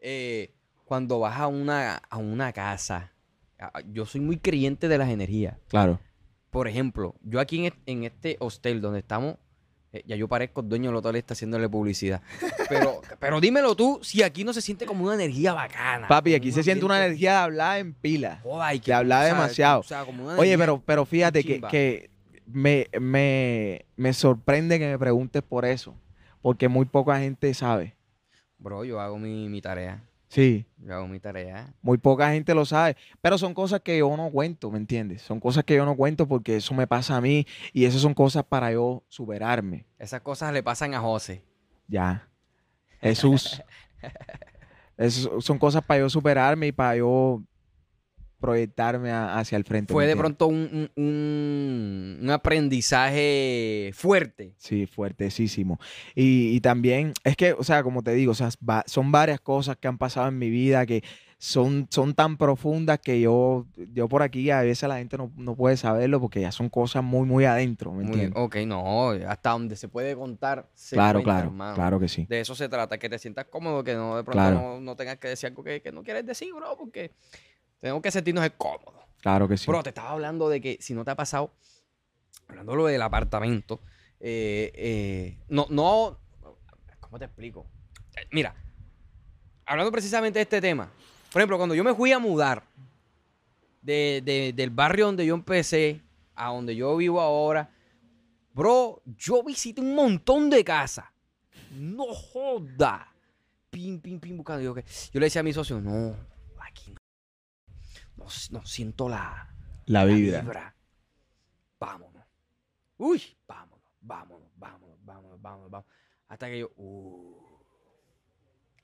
eh, cuando vas a una, a una casa, a- yo soy muy creyente de las energías.
Claro.
Por ejemplo, yo aquí en, en este hostel donde estamos, eh, ya yo parezco dueño del hotel está haciéndole publicidad. Pero, pero dímelo tú, si aquí no se siente como una energía bacana.
Papi, aquí se siente una energía de hablar en pila.
Y
de hablar
o sea,
demasiado.
o sea, como una
Oye, pero, pero fíjate que, que me, me, me sorprende que me preguntes por eso, porque muy poca gente sabe.
Bro, yo hago mi, mi tarea.
Sí,
Yo hago mi tarea.
muy poca gente lo sabe, pero son cosas que yo no cuento, ¿me entiendes? Son cosas que yo no cuento porque eso me pasa a mí y eso son cosas para yo superarme.
Esas cosas le pasan a José.
Ya. Jesús. Eso son cosas para yo superarme y para yo proyectarme a- hacia el frente.
Fue
¿me
de pronto un, un- un- aprendizaje fuerte.
Sí, fuertesísimo. Y, y también, es que, o sea, como te digo, o sea, va- son varias cosas que han pasado en mi vida que son, son tan profundas que yo, yo por aquí a veces la gente no, no puede saberlo porque ya son cosas muy, muy adentro, ¿me
Muy-
entiendes?
ok, no, hasta donde se puede contar. se
claro,
cuenta,
claro,
hermano.
claro que sí.
De eso se trata, que te sientas cómodo, que no de pronto
Claro.
no, no tengas que decir algo que, que no quieres decir, bro, porque tenemos que sentirnos cómodos.
Claro que sí.
Bro, te estaba hablando de que si no te ha pasado, hablando lo del apartamento, eh, eh, no, no, ¿cómo te explico? Eh, Mira, hablando precisamente de este tema, por ejemplo, cuando yo me fui a mudar de- de- del barrio donde yo empecé a donde yo vivo ahora, bro, yo visité un montón de casas. No joda. Pim, pim, pim, buscando. Yo, le decía a mi socio, no. No, no siento la,
la
la
vida.
Vámonos. Uy, vámonos, vámonos, vámonos, vámonos, vámonos, vámonos. Hasta que yo, uh,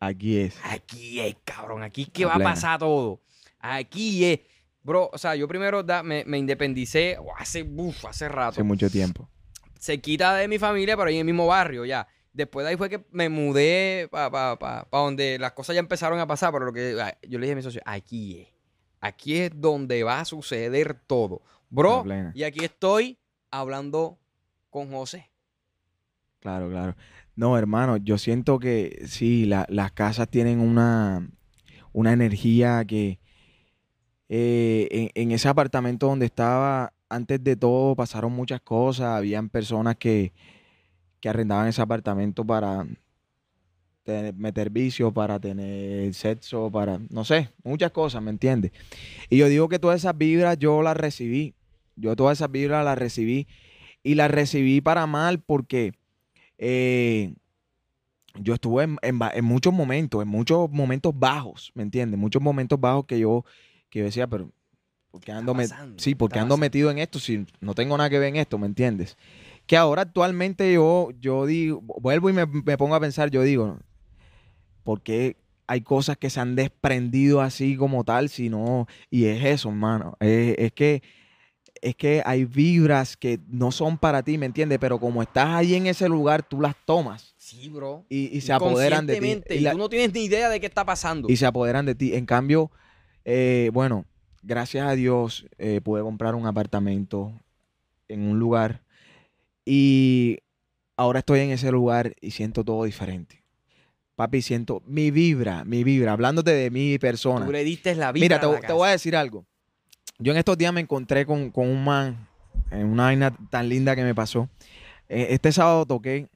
Aquí es.
aquí es, cabrón, aquí es que
La
va a pasar todo. Aquí es. Bro, o sea, yo primero da- me, me independicé oh, hace, uf, hace rato.
Hace mucho tiempo.
Se quita de mi familia, pero ahí en el mismo barrio ya. Después de ahí fue que me mudé para pa, pa, pa donde las cosas ya empezaron a pasar, pero lo que ah, yo le dije a mi socio, aquí es. Aquí es donde va a suceder todo. Bro, y aquí estoy hablando con José.
Claro, claro. No, hermano, yo siento que sí, la- las casas tienen una, una energía que eh, en, en ese apartamento donde estaba, antes de todo pasaron muchas cosas, habían personas que, que arrendaban ese apartamento para tener- meter vicio, para tener sexo, para, no sé, muchas cosas, ¿me entiendes? Y yo digo que todas esas vibras yo las recibí, yo todas esas vibras las recibí y las recibí para mal porque eh, yo estuve en, en en muchos momentos, en muchos momentos bajos, ¿me entiendes? Muchos momentos bajos que yo, que yo decía, pero ¿por qué ando,
pasando?
sí,
¿Qué
¿por qué
está
ando
pasando?
metido en esto si no tengo nada que ver en esto, ¿me entiendes? Que ahora actualmente yo, yo digo, vuelvo y me, me pongo a pensar, yo digo, ¿por qué hay cosas que se han desprendido así como tal? Si no, y es eso, hermano, es, es que es que hay vibras que no son para ti, ¿me entiendes? Pero como estás ahí en ese lugar, tú las tomas
Sí, bro.
y, y se apoderan de ti. Y la-
tú no tienes ni idea de qué está pasando.
y se apoderan de ti. En cambio, eh, bueno, gracias a Dios eh, pude comprar un apartamento en un lugar y ahora estoy en ese lugar y siento todo diferente. Papi, siento mi vibra, mi vibra, hablándote de mi persona.
Tú le diste la vida
Mira,
a
te,
la
te voy a decir algo. Yo en estos días me encontré con, con un man en una vaina tan linda que me pasó. Eh, Este sábado toqué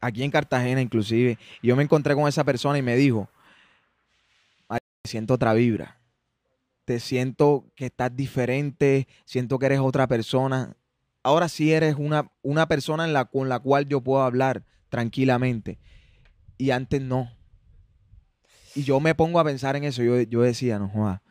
aquí en Cartagena inclusive y yo me encontré con esa persona y me dijo, "Marico, siento otra vibra. Te siento que estás diferente, siento que eres otra persona. Ahora sí eres una, una persona en la, con la cual yo puedo hablar tranquilamente. Y antes no. Y yo me pongo a pensar en eso. Yo, yo decía, no joda,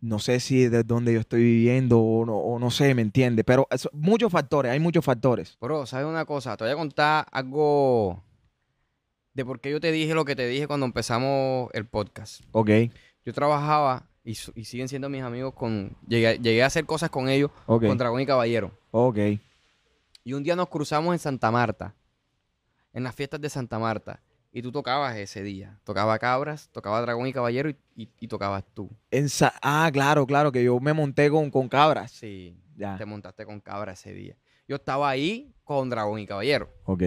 no sé si es de dónde yo estoy viviendo o no, o no sé, ¿me entiendes? Pero eso- muchos factores, hay muchos factores.
Bro, ¿sabes una cosa? Te voy a contar algo de por qué yo te dije lo que te dije cuando empezamos el podcast.
Ok,
Yo trabajaba y, siguen siendo mis amigos con... Llegué, llegué a hacer cosas con ellos, con Dragón y Caballero.
ok.
Y un día nos cruzamos en Santa Marta, en las fiestas de Santa Marta. Y tú tocabas ese día. Tocaba Cabras, tocaba Dragón y Caballero y, y- y tocabas tú.
En ah, claro, claro, que yo me monté con, con cabras.
Sí,
Ya,
te montaste con Cabra ese día. Yo estaba ahí con Dragón y Caballero.
ok.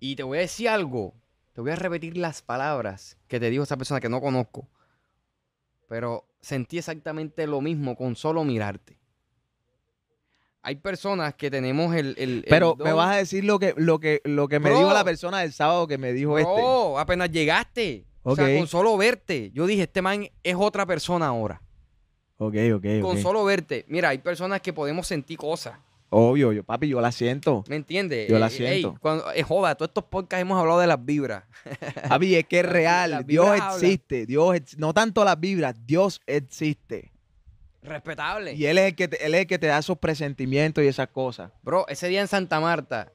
Y te voy a decir algo. Te voy a repetir las palabras que te dijo esa persona que no conozco. Pero sentí exactamente lo mismo con solo mirarte. Hay personas que tenemos el. el- el
Pero me vas a decir lo que, lo que, lo que me
Bro.
dijo la persona del sábado que me dijo este.
Bro, apenas llegaste. O sea, con solo verte. Yo dije, este man es otra persona ahora.
Ok, ok,
Con solo verte. Mira, hay personas que podemos sentir cosas.
Obvio, yo, papi, yo la siento.
¿Me entiendes?
Yo la
Eh, ey,
siento.
cuando, eh, joda, todos estos podcasts hemos hablado de las vibras.
Papi, es que es real. Dios
hablan.
existe. Dios no tanto las vibras, Dios existe.
Respetable.
Y él es, el que te, él es el que te da esos presentimientos y esas cosas.
Bro, ese día en Santa Marta,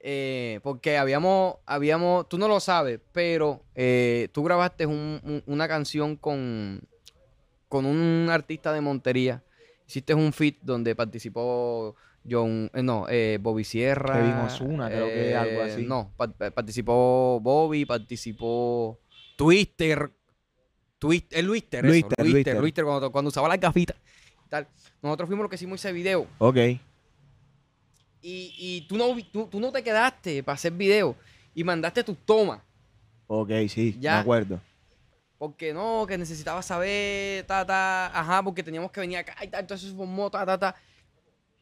eh, porque habíamos, habíamos, tú no lo sabes, pero eh, tú grabaste un- un- una canción con, con un artista de Montería. Hiciste un feat donde participó John, eh, no, eh, Bobby Sierra.
Kevin Ozuna, creo que algo así.
No, pa- pa- participó Bobby, participó Twister. Twister, el Twister,
Luister,
eso, Luister,
Luister.
Luister, cuando, cuando usaba las gafitas tal. Nosotros fuimos los que hicimos ese video.
Ok.
Y, y tú, no, tú, tú no te quedaste para hacer video y mandaste tus tomas.
Ok, sí,
Ya.
me acuerdo.
Porque no, que necesitaba saber, ta, ta, ajá, porque teníamos que venir acá y tal, entonces se formó, ta, ta, ta.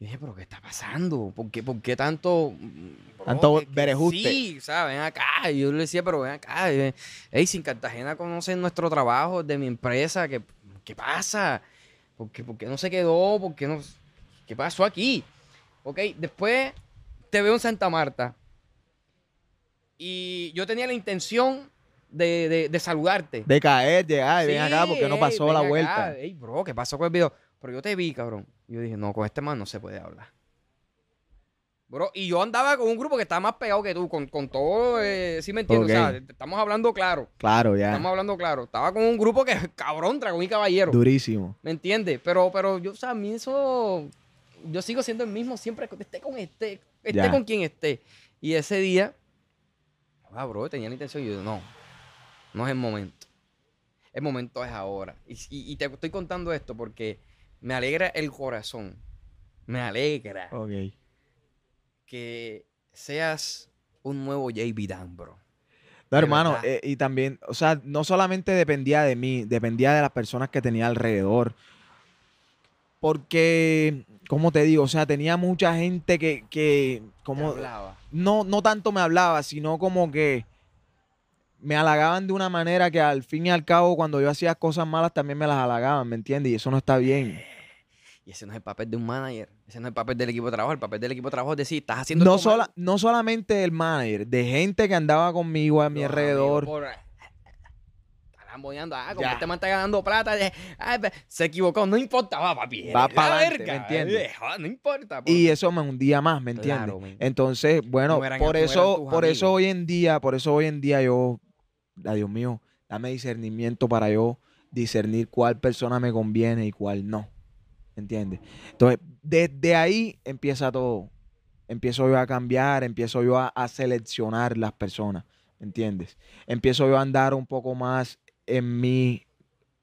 Y dije, pero ¿qué está pasando? ¿Por qué, por qué tanto... mm, bro,
Tanto
que-
berejuste.
Sí, ¿sabes? Ven acá. Y yo le decía, pero ven acá. Ey, sin Cartagena conocen nuestro trabajo de mi empresa. ¿Qué, qué pasa? ¿Por qué, por qué no se quedó? ¿Por qué no...? ¿Qué pasó aquí? Ok, después te veo en Santa Marta. Y yo tenía la intención de, de- de saludarte.
De caer, llegar, y ven acá porque no pasó la
acá.
vuelta.
Ey, bro, ¿qué pasó con el video? Pero yo te vi, cabrón. Y yo dije, no, con este man no se puede hablar. Bro, y yo andaba con un grupo que estaba más pegado que tú, con, con todo, eh, ¿sí me entiendes? O sea, estamos hablando claro.
Claro, ya.
Estamos hablando claro. Estaba con un grupo que, cabrón, dragón y caballero.
Durísimo.
¿Me entiendes? Pero, pero yo, o sea, a mí eso. Yo sigo siendo el mismo siempre, esté con este, esté
Ya.
con quien esté. Y ese día, ah, bro, tenía la intención. Y yo, no, no es el momento. El momento es ahora. Y, y- y te estoy contando esto porque me alegra el corazón. Me alegra
Ok.
que seas un nuevo JB Dan, bro.
No, hermano, eh, y también, o sea, no solamente dependía de mí, dependía de las personas que tenía alrededor. Porque, como te digo, o sea, tenía mucha gente que, que como,
hablaba.
no, no tanto me hablaba, sino como que me halagaban de una manera que al fin y al cabo, cuando yo hacía cosas malas, también me las halagaban, ¿me entiendes? Y eso no está bien.
Y ese no es el papel de un manager. Ese no es el papel del equipo de trabajo. El papel del equipo de trabajo es decir, estás haciendo
No, sola, no solamente el manager, de gente que andaba conmigo a mi
Los
alrededor.
por- Están lamboneando, ah, como este man está ganando plata. ah, se equivocó, no importa, va, papi.
Va pa'lante,
verga,
¿me entiendes?
no importa. por-
Y eso me hundía más, ¿me entiendes?
Claro.
Entonces, bueno,
No eran-
por
no
eso, por eso hoy en día, por eso hoy en día yo, Dios mío, dame discernimiento para yo discernir cuál persona me conviene y cuál no. ¿Entiendes? Entonces, desde ahí empieza todo. Empiezo yo a cambiar, empiezo yo a, seleccionar las personas. ¿Entiendes? Empiezo yo a andar un poco más en mí,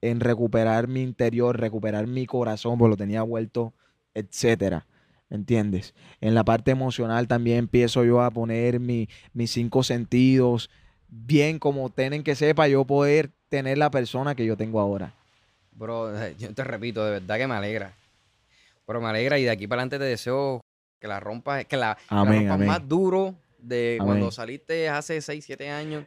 en recuperar mi interior, recuperar mi corazón, porque lo tenía vuelto, etcétera. ¿Entiendes? En la parte emocional también empiezo yo a poner mi- mis cinco sentidos bien como tienen que ser para yo poder tener la persona que yo tengo ahora.
Bro, yo te repito, de verdad que me alegra. Pero me alegra y de aquí para adelante te deseo que la rompas, que la, que la
Amén,
rompas más duro de
Amén.
cuando saliste hace 6, 7 años,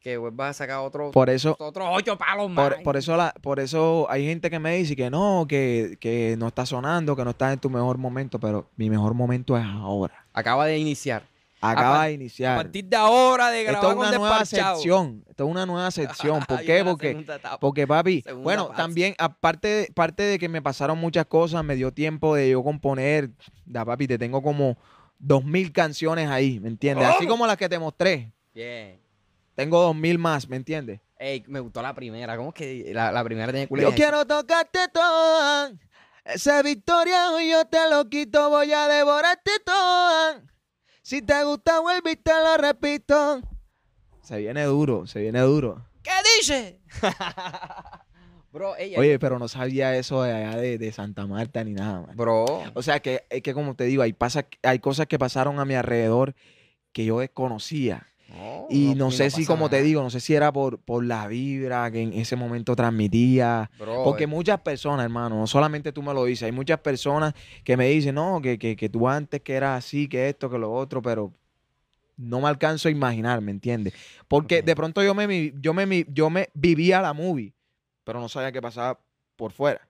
que vuelvas a sacar otro,
Por eso,
otros 8 palos más.
por, por eso la, por eso hay gente que me dice que no, que, que no está sonando, que no estás en tu mejor momento, pero mi mejor momento es ahora.
Acaba de iniciar.
Acaba
par-
de
A
iniciar.
partir de ahora, de
Esto
grabar
es una
con
nueva sección. Esto es una nueva sección. ¿Por qué? Porque. Porque papi,
Segunda
bueno, también aparte, parte de que me pasaron muchas cosas, me dio tiempo de yo componer, da papi, te tengo como dos mil canciones ahí, ¿me entiendes? Así
¿Cómo?
como las que te mostré,
Bien.
tengo dos mil más, ¿me entiendes?
Ey, me gustó la primera. ¿Cómo es que la, la primera tenía culo?
Yo quiero tocarte toda, esa victoria hoy yo te lo quito, voy a devorarte toda. Si te gusta, vuelve y te lo repito. Se viene duro, se viene duro.
¿Qué dice? Bro, ella.
Oye, pero no sabía eso de allá de, de Santa Marta ni nada, man.
Bro.
O sea, que, es que como te digo, hay, pasa, hay cosas que pasaron a mi alrededor que yo desconocía.
No,
Y no, sé si, como te digo, no sé si era por, por la vibra que en ese momento transmitía.
Bro,
Porque
eh,
muchas personas, hermano, no solamente tú me lo dices, hay muchas personas que me dicen, no, que, que, que tú antes que eras así, que esto, que lo otro, pero no me alcanzo a imaginar, ¿me entiendes? Porque de pronto yo me, yo, me, yo me vivía la movie, pero no sabía qué pasaba por fuera.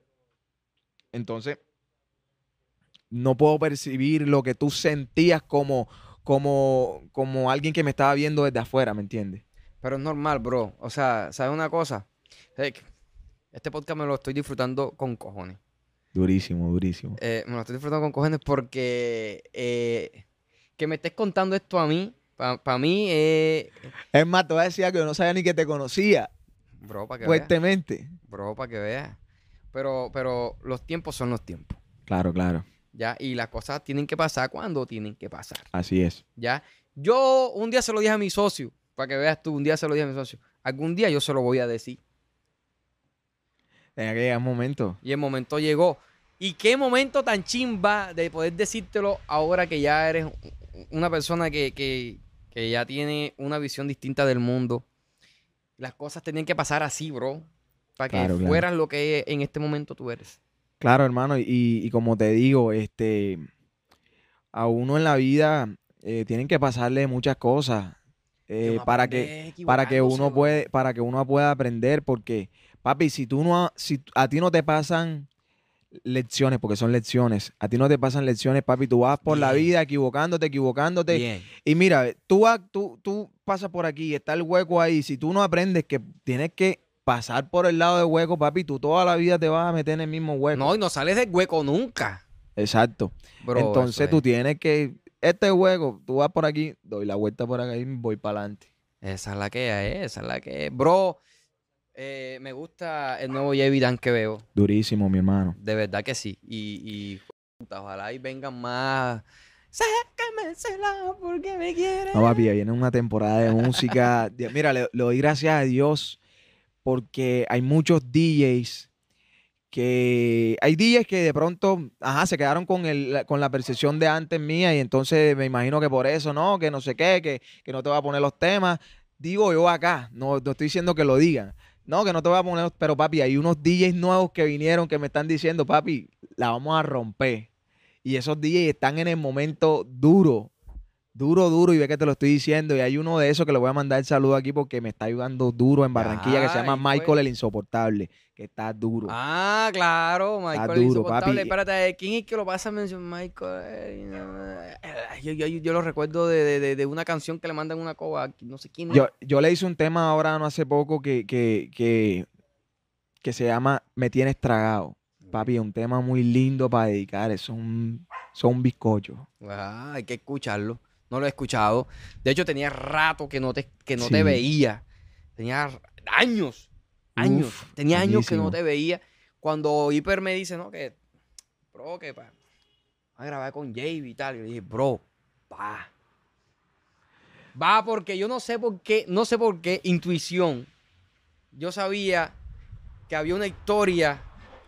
Entonces, no puedo percibir lo que tú sentías como, como, como alguien que me estaba viendo desde afuera, ¿me entiendes?
Pero es normal, bro. O sea, ¿sabes una cosa? Este podcast me lo estoy disfrutando con cojones.
Durísimo, durísimo.
Eh, me lo estoy disfrutando con cojones porque eh, que me estés contando esto a mí, para mí, eh,
Es más, te voy a decir algo, yo no sabía ni que te conocía
bro, para que veas.
fuertemente.
Bro, para que veas. Pero, pero los tiempos son los tiempos,
Claro, claro.
¿Ya? Y las cosas tienen que pasar cuando tienen que pasar,
Así es.
¿ya? Yo un día se lo dije a mi socio, para que veas tú, un día se lo dije a mi socio. algún día yo se lo voy a decir.
Tenía que llegar un momento.
Y el momento llegó. Y qué momento tan chimba de poder decírtelo ahora que ya eres una persona que, que- que ya tiene una visión distinta del mundo. Las cosas tenían que pasar así, bro. Para que
Claro, claro.
fueras lo que en este momento tú eres.
Claro, hermano, y, y como te digo, este, a uno en la vida eh, tienen que pasarle muchas cosas eh, para que, para que uno puede, para que uno pueda aprender, porque, papi, si tú no, si a ti no te pasan lecciones, porque son lecciones, a ti no te pasan lecciones, papi, tú vas por la vida equivocándote, equivocándote,
Bien.
y mira, tú, tú, tú pasas por aquí está el hueco ahí. Si tú no aprendes que tienes que pasar por el lado del hueco, papi, tú toda la vida te vas a meter en el mismo hueco.
No, y no sales del hueco nunca.
Exacto.
Bro,
Entonces tú
es.
tienes que, este hueco, tú vas por aquí, doy la vuelta por acá y voy para adelante.
Esa es la que es, esa es la que es. Bro, eh, me gusta el nuevo. Dan que veo.
Durísimo, mi hermano.
De verdad que sí. Y, y ojalá y vengan más. Porque me quiere.
No, papi, viene una temporada de música. Mira, le, le doy gracias a Dios porque hay muchos DJs que... Hay DJs que de pronto, ajá, se quedaron con, el, con la percepción de antes mía y entonces me imagino que por eso, ¿no? Que no sé qué, que, que no te va a poner los temas. Digo yo acá, no, no estoy diciendo que lo digan. No, que no te voy a poner, pero papi, hay unos DJs nuevos que vinieron que me están diciendo, papi, la vamos a romper. Y esos DJs están en el momento duro, duro, duro, y ve que te lo estoy diciendo. Y hay uno de esos que le voy a mandar el saludo aquí porque me está ayudando duro en Barranquilla, que se llama
pues.
Michael el Insoportable, que está duro.
Ah, claro, Michael
duro,
insoportable.
papi.
Espérate, ¿quién es que lo pasa a mencionar? Michael. eh, Yo, yo- yo lo recuerdo de, de- de- una canción que le mandan una coba. No sé quién. es.
Yo, yo le hice un tema ahora no hace poco que, que, que, que se llama Me tienes tragado. Papi, es un tema muy lindo para dedicar. Es un, son un bizcocho.
Ah, hay que escucharlo. No lo he escuchado. De hecho, tenía rato que no te, que no te veía. Tenía años. Años.
Uf,
tenía años que no te veía. Cuando Hiper me dice, no, que, bro, que pa, va a grabar con Jay y tal. Yo dije, bro, va. Va porque yo no sé por qué, no sé por qué, intuición. Yo sabía que había una historia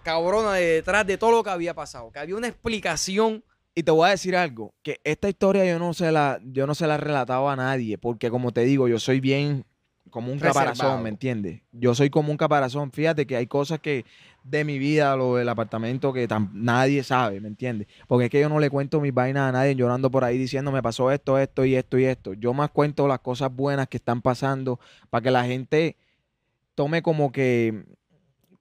cabrona de detrás de todo lo que había pasado. Que había una explicación.
Y te voy a decir algo, que esta historia yo no se la, yo no se la he relatado a nadie, porque como te digo, yo soy bien como un
Reservado.
caparazón, ¿me entiendes? Yo soy como un caparazón. Fíjate que hay cosas que de mi vida, lo del apartamento, que nadie sabe, ¿me entiendes? Porque es que yo no le cuento mis vainas a nadie llorando por ahí diciendo me pasó esto, esto y esto y esto. Yo más cuento las cosas buenas que están pasando para que la gente tome como que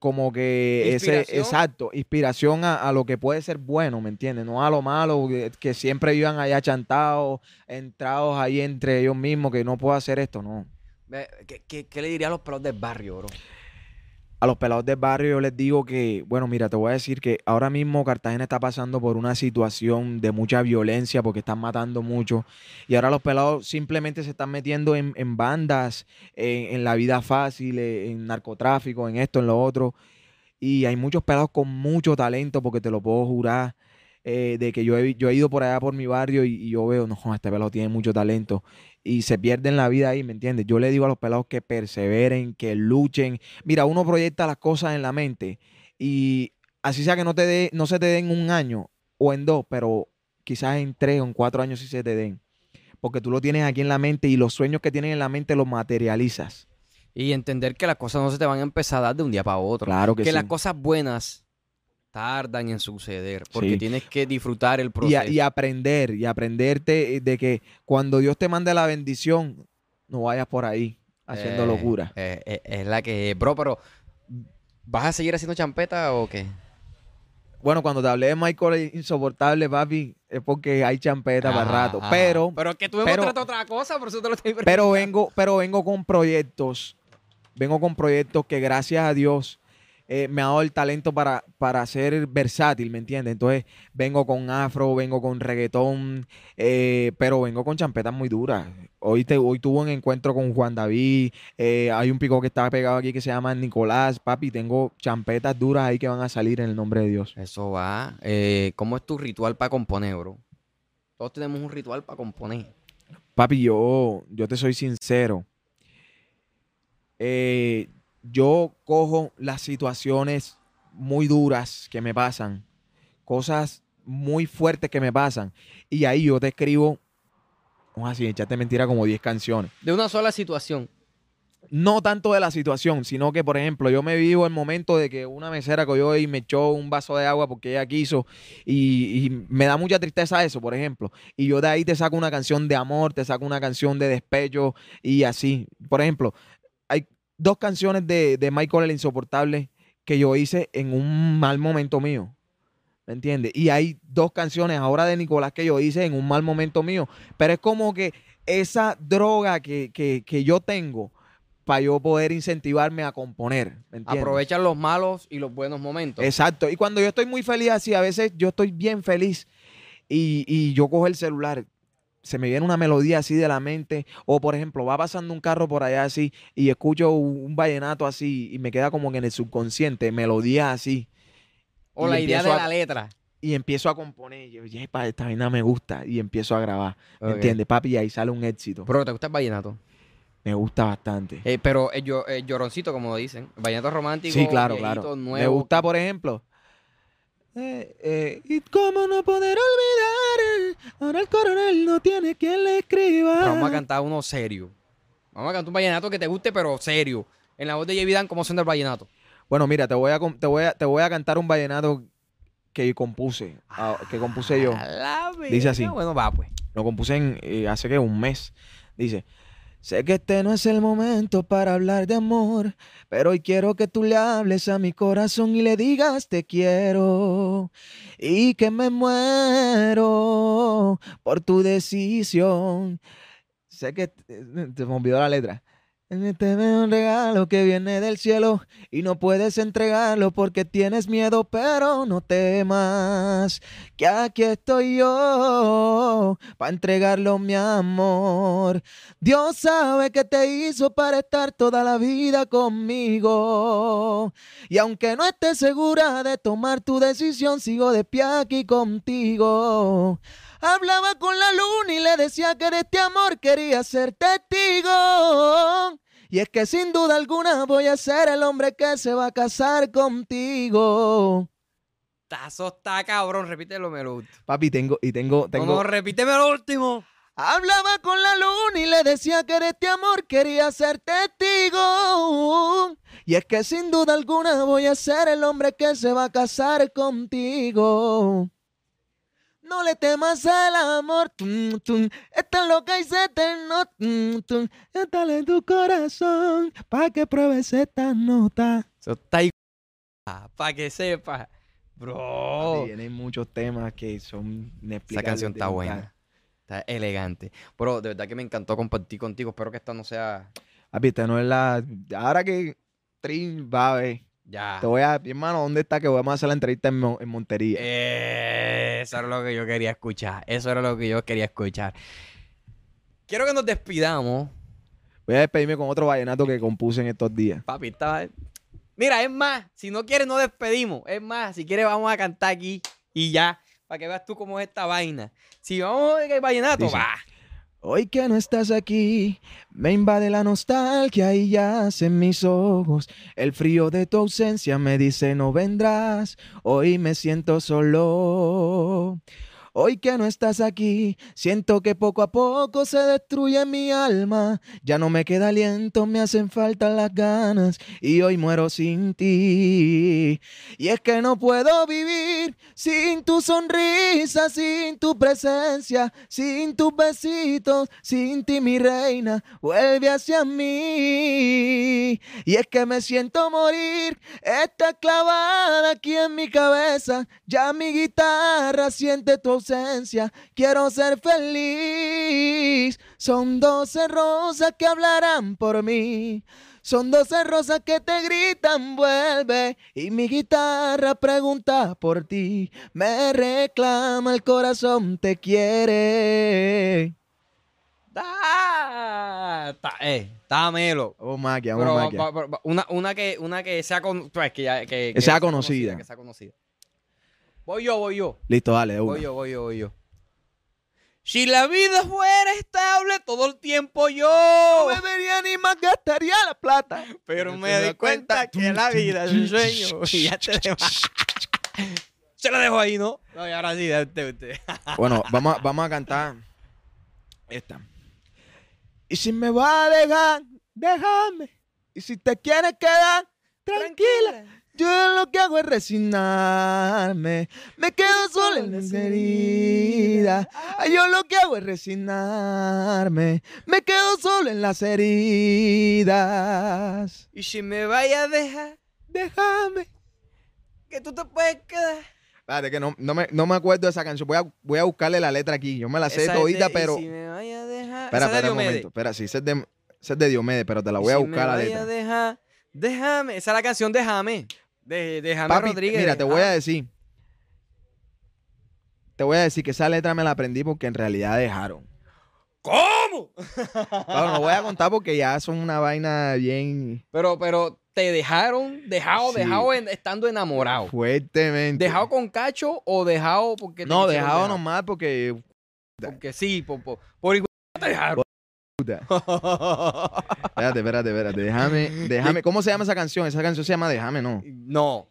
como que ese exacto inspiración a, a lo que puede ser bueno me entiendes no a lo malo que, que siempre vivan allá chantados entrados ahí entre ellos mismos que no puedo hacer esto no.
¿Qué, qué, qué le diría a los pelos del barrio, bro?
A los pelados del barrio yo les digo que, bueno, mira, te voy a decir que ahora mismo Cartagena está pasando por una situación de mucha violencia porque están matando mucho y ahora los pelados simplemente se están metiendo en, bandas, en, en la vida fácil, en narcotráfico, en esto, en lo otro. Y hay muchos pelados con mucho talento porque te lo puedo jurar. Eh, de que yo he, yo he ido por allá por mi barrio y, y yo veo, no, este pelado tiene mucho talento y se pierden la vida ahí, ¿me entiendes? Yo le digo a los pelados que perseveren, que luchen. Mira, uno proyecta las cosas en la mente y así sea que no, te no se te den un año o en dos, pero quizás en tres o en cuatro años sí se te den. Porque tú lo tienes aquí en la mente y los sueños que tienes en la mente los materializas.
Y entender que las cosas no se te van a empezar a dar de un día para otro.
Claro que,
que
sí.
las cosas buenas tardan en suceder. Porque
Sí.
tienes que disfrutar el
y,
proceso.
a- y aprender, y aprenderte de que cuando Dios te mande la bendición, no vayas por ahí haciendo
Eh,
locura.
eh, eh, es la que. Bro, pero ¿vas a seguir haciendo champeta o qué?
Bueno, cuando te hablé de Michael insoportable, papi, es porque hay champeta para rato.
ajá.
Pero,
Pero es que tú me
pero-
mostraste otra cosa, por eso te lo estoy
pero vengo, pero vengo con proyectos. Vengo con proyectos que gracias a Dios eh, me ha dado el talento para, para ser versátil, ¿me entiendes? Entonces, vengo con afro, vengo con reggaetón, eh, pero vengo con champetas muy duras. Hoy, te, hoy tuve un encuentro con Juan David, eh, hay un pico que está pegado aquí que se llama Nicolás, papi, tengo champetas duras ahí que van a salir en el nombre de Dios.
Eso va. ¿Cómo es tu ritual para componer, bro? Todos tenemos un ritual para componer.
Papi, yo, yo te soy sincero. eh, yo cojo las situaciones muy duras que me pasan, cosas muy fuertes que me pasan, y ahí yo te escribo, vamos así, echate mentira, como 10 canciones.
De una sola situación.
No tanto de la situación, sino que, por ejemplo, yo me vivo el momento de que una mesera cogió y me echó un vaso de agua porque ella quiso y, y me da mucha tristeza eso, por ejemplo. Y yo de ahí te saco una canción de amor, te saco una canción de despecho y así. Por ejemplo, hay dos canciones de, de Michael el Insoportable que yo hice en un mal momento mío. ¿Me entiendes? Y hay dos canciones ahora de Nicolás que yo hice en un mal momento mío. Pero es como que esa droga que, que, que yo tengo para yo poder incentivarme a componer.
Aprovechan los malos y los buenos momentos.
Exacto. Y cuando yo estoy muy feliz así, a veces yo estoy bien feliz y, y yo cojo el celular, se me viene una melodía así de la mente, o por ejemplo, va pasando un carro por allá así y escucho un, vallenato así y me queda como que en el subconsciente, melodía así.
o
y
la idea de
a-
la letra.
Y empiezo a componer. Y yo, "Yepa, esta vaina me gusta. Y empiezo a grabar. ¿Me entiendes, papi? Y ahí sale un éxito.
Pero te gusta el vallenato.
Me gusta bastante.
Eh, pero el, llo- el lloroncito, como dicen. El vallenato romántico.
Sí, claro,
viejito,
claro. Me
nuevo.
gusta, por ejemplo. Eh, eh, y cómo no poder olvidar. Ahora el coronel no tiene quien le escriba.
Pero vamos a cantar uno serio. Vamos a cantar un vallenato que te guste, pero serio. En la voz de. Dan, ¿cómo suena el vallenato?
Bueno, mira, te voy a, te voy a, te voy a cantar un vallenato que compuse. ah, que compuse yo.
La
Dice así.
Bueno, va, pues.
Lo compuse en, eh, hace que un mes. Dice, sé que este no es el momento para hablar de amor, pero hoy quiero que tú le hables a mi corazón y le digas te quiero y que me muero por tu decisión. Sé que eh, te me olvidó la letra. Te veo un regalo que viene del cielo y no puedes entregarlo porque tienes miedo, pero no temas que aquí estoy yo para entregarlo, mi amor. Dios sabe que te hizo para estar toda la vida conmigo. Y aunque no estés segura de tomar tu decisión, sigo de pie aquí contigo. Hablaba con la luna y le decía que de este amor quería ser testigo. Y es que sin duda alguna voy a ser el hombre que se va a casar contigo.
Tazo está cabrón, repítelo, me lo
Papi, tengo, y tengo,
No, no, repíteme lo último.
Hablaba con la luna y le decía que de este amor quería ser testigo. Y es que sin duda alguna voy a ser el hombre que se va a casar contigo. No le temas al amor, tum, tum, esta loca y se tum, tum, Éntale en tu corazón para que pruebes esta nota.
Eso está ahí. Para que sepa. Bro.
Tienen muchos temas que son
Esa canción está buena. Está elegante. Bro, de verdad que me encantó compartir contigo. Espero que esta no sea.
Papi, esta no es la. Ahora que Trin va a ver.
Ya.
Te voy a. Hermano, ¿dónde está? Que vamos a hacer la entrevista en, Mo- en Montería.
Eh, Eso era lo que yo quería escuchar. Eso era lo que yo quería escuchar. Quiero que nos despidamos.
Voy a despedirme con otro vallenato que compuse en estos días.
Papi, está... Mira, es más, si no quieres, no despedimos. Es más, si quieres, vamos a cantar aquí y ya. Para que veas tú cómo es esta vaina. Si vamos a vallenato,
Dice.
va.
Hoy que no estás aquí, me invade la nostalgia y yace en mis ojos. El frío de tu ausencia me dice no vendrás. Hoy me siento solo. Hoy que no estás aquí, siento que poco a poco se destruye mi alma. Ya no me queda aliento, me hacen falta las ganas y hoy muero sin ti. Y es que no puedo vivir sin tu sonrisa, sin tu presencia, sin tus besitos, sin ti mi reina, vuelve hacia mí. Y es que me siento morir, está clavada aquí en mi cabeza, ya mi guitarra siente tu ausencia, quiero ser feliz. Son doce rosas que hablarán por mí. Son doce rosas que te gritan, vuelve. Y mi guitarra pregunta por ti. Me reclama el corazón, te quiere.
Da, está, eh, está melo.
Vamos, maquia, vamos,
una, una, que, una que sea con, pues, que, ya- que,
Que sea
sea
conocida.
Que sea conocida. Voy yo, voy yo.
Listo, dale, una.
Voy yo, voy yo, voy yo. Si la vida fuera estable todo el tiempo yo.
No bebería ni más gastaría la plata.
Pero me di cuenta que la vida es un sueño. Y ya te dejo. Se la dejo ahí, ¿no? No, y ahora sí, usted, usted.
Bueno, vamos, a- vamos a cantar esta. Y si me va a dejar, déjame. Y si te quieres quedar, tranquila. Yo lo que hago es resignarme. Me quedo solo en las heridas. Ay, Yo lo que hago es resignarme. Me quedo solo en las heridas.
Y si me vaya a dejar,
Déjame.
que tú te puedes quedar.
Espérate, que no, no, me, no me acuerdo de esa canción. Voy a, voy a buscarle la letra aquí. Yo me la sé
Esa es
todita,
de,
pero.
Si me vaya a dejar.
Espera,
Esa es de
espera un
Diomedes.
momento. Espera, sí, esa es de, esa es de Diomedes, pero te la
Y
voy a
si
buscar la
vaya
letra.
dejar, déjame. Esa es la canción Déjame. De, de James
Papi,
Rodríguez.
mira, te voy a decir. Te voy a decir que esa letra me la aprendí porque en realidad dejaron.
¿Cómo?
Claro, no voy a contar porque ya son una vaina bien
Pero, pero te dejaron, dejado,
Sí.
dejado en- estando enamorado.
fuertemente.
¿Dejado con cacho o dejado porque
No, dejado
dejar?
nomás porque.
Porque sí, por, por, por igual te dejaron.
Espérate, espérate, espérate. Déjame, déjame. ¿Cómo se llama esa canción? Esa canción se llama Déjame, ¿no?
no.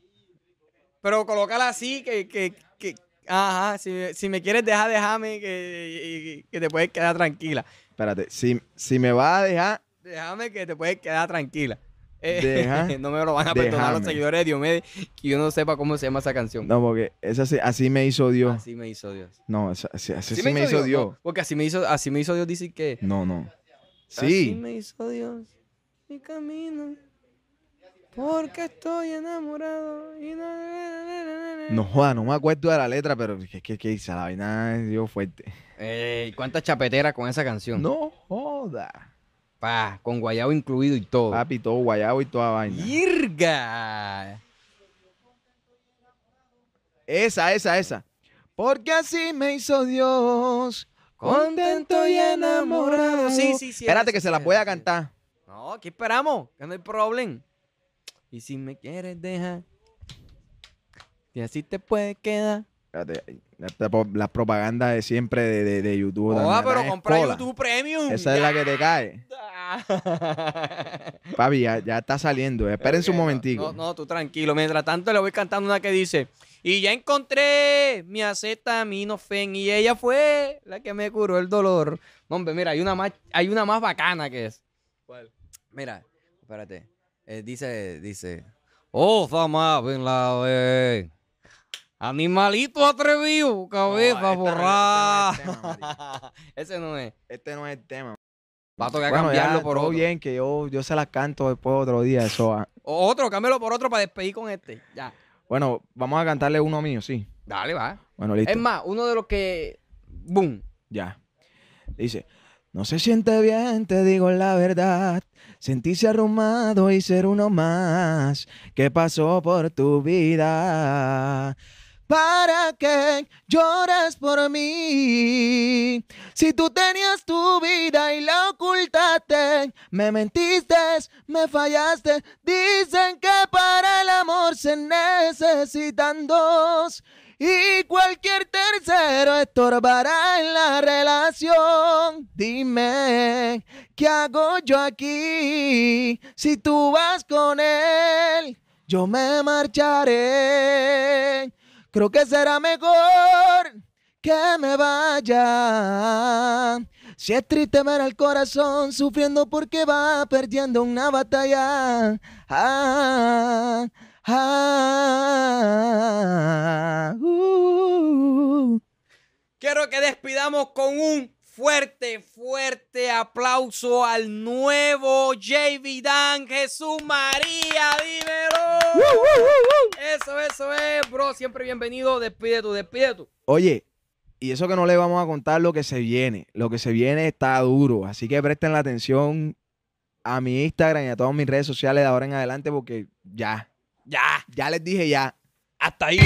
Pero colócala así, que, que, que ajá, si, si me quieres dejar, déjame, que, que te puedes quedar tranquila.
Espérate. Si, si me va a dejar.
Déjame que te puedes quedar tranquila. Eh,
Deja-
no me lo van a perdonar los
déjame.
seguidores de Diomedes que yo no sepa cómo se llama esa canción.
No, porque esa sí- así me hizo Dios.
Así me hizo Dios.
No, esa- así, así sí me hizo Dios.
No, porque así me hizo, así me hizo Dios, dice que.
No, no.
Así
Sí.
me hizo Dios mi camino. Porque estoy enamorado. Y no...
No joda, no me acuerdo de la letra, pero es que, que la vaina es Dios fuerte.
Ey, ¿Cuántas chapeteras con esa canción?
No joda.
Pa, con guayabo incluido y todo.
Papi, todo guayabo y toda vaina.
¡Yirga!
Esa, esa, esa. Porque así me hizo Dios. Contento y enamorado.
Sí, sí, sí.
Espérate que se la voy a cantar.
No, aquí esperamos, que no hay problema. Y si me quieres dejar, y así te puedes quedar.
Espérate, esta po- la propaganda de siempre de, de, de YouTube.
Oh,
la- la
pero compra. YouTube Premium.
Esa es la que te cae. Papi, ya, ya está saliendo. Espérense un
Ok, no,
momentico.
No, no, tú tranquilo. Mientras tanto, le voy cantando una que dice: Y ya encontré mi acetaminofén. Y ella fue la que me curó el dolor. No, hombre, mira, hay una más, hay una más bacana que es.
¿Cuál?
Mira, espérate. Eh, dice, dice. Oh, Bin Laden. Animalito atrevido, cabeza
este no-
borrada.
este no es el tema,
Ese no es.
Este no es el tema.
Va a tocar
Bueno,
cambiarlo
ya,
por
todo
otro.
bien, que yo, yo se las canto después otro día. Eso, ah.
Otro, cámbialo por otro para despedir con este. Ya.
Bueno, vamos a cantarle uno mío, sí.
Dale, va.
Bueno, listo.
Es más, uno de los que. Boom.
Ya. Dice, no se siente bien, te digo la verdad. Sentirse arrumado y ser uno más que pasó por tu vida. ¿Para qué lloras por mí? Si tú tenías tu vida y la ocultaste, me mentiste, me fallaste. Dicen que para el amor se necesitan dos. Y cualquier tercero estorbará en la relación. Dime, ¿qué hago yo aquí? Si tú vas con él, yo me marcharé. Creo que será mejor que me vaya. Si es triste ver al corazón sufriendo porque va perdiendo una batalla. Ah, ah, uh.
Quiero que despidamos con un fuerte, fuerte aplauso al nuevo JV Dan Jesús María. Dímelo. Eso, eso es, bro. Siempre bienvenido. Despide tú, despide tú.
Oye, y eso que no le vamos a contar lo que se viene. Lo que se viene está duro. Así que presten la atención a mi Instagram y a todas mis redes sociales de ahora en adelante porque ya,
Ya,
ya les dije ya.
hasta ahí.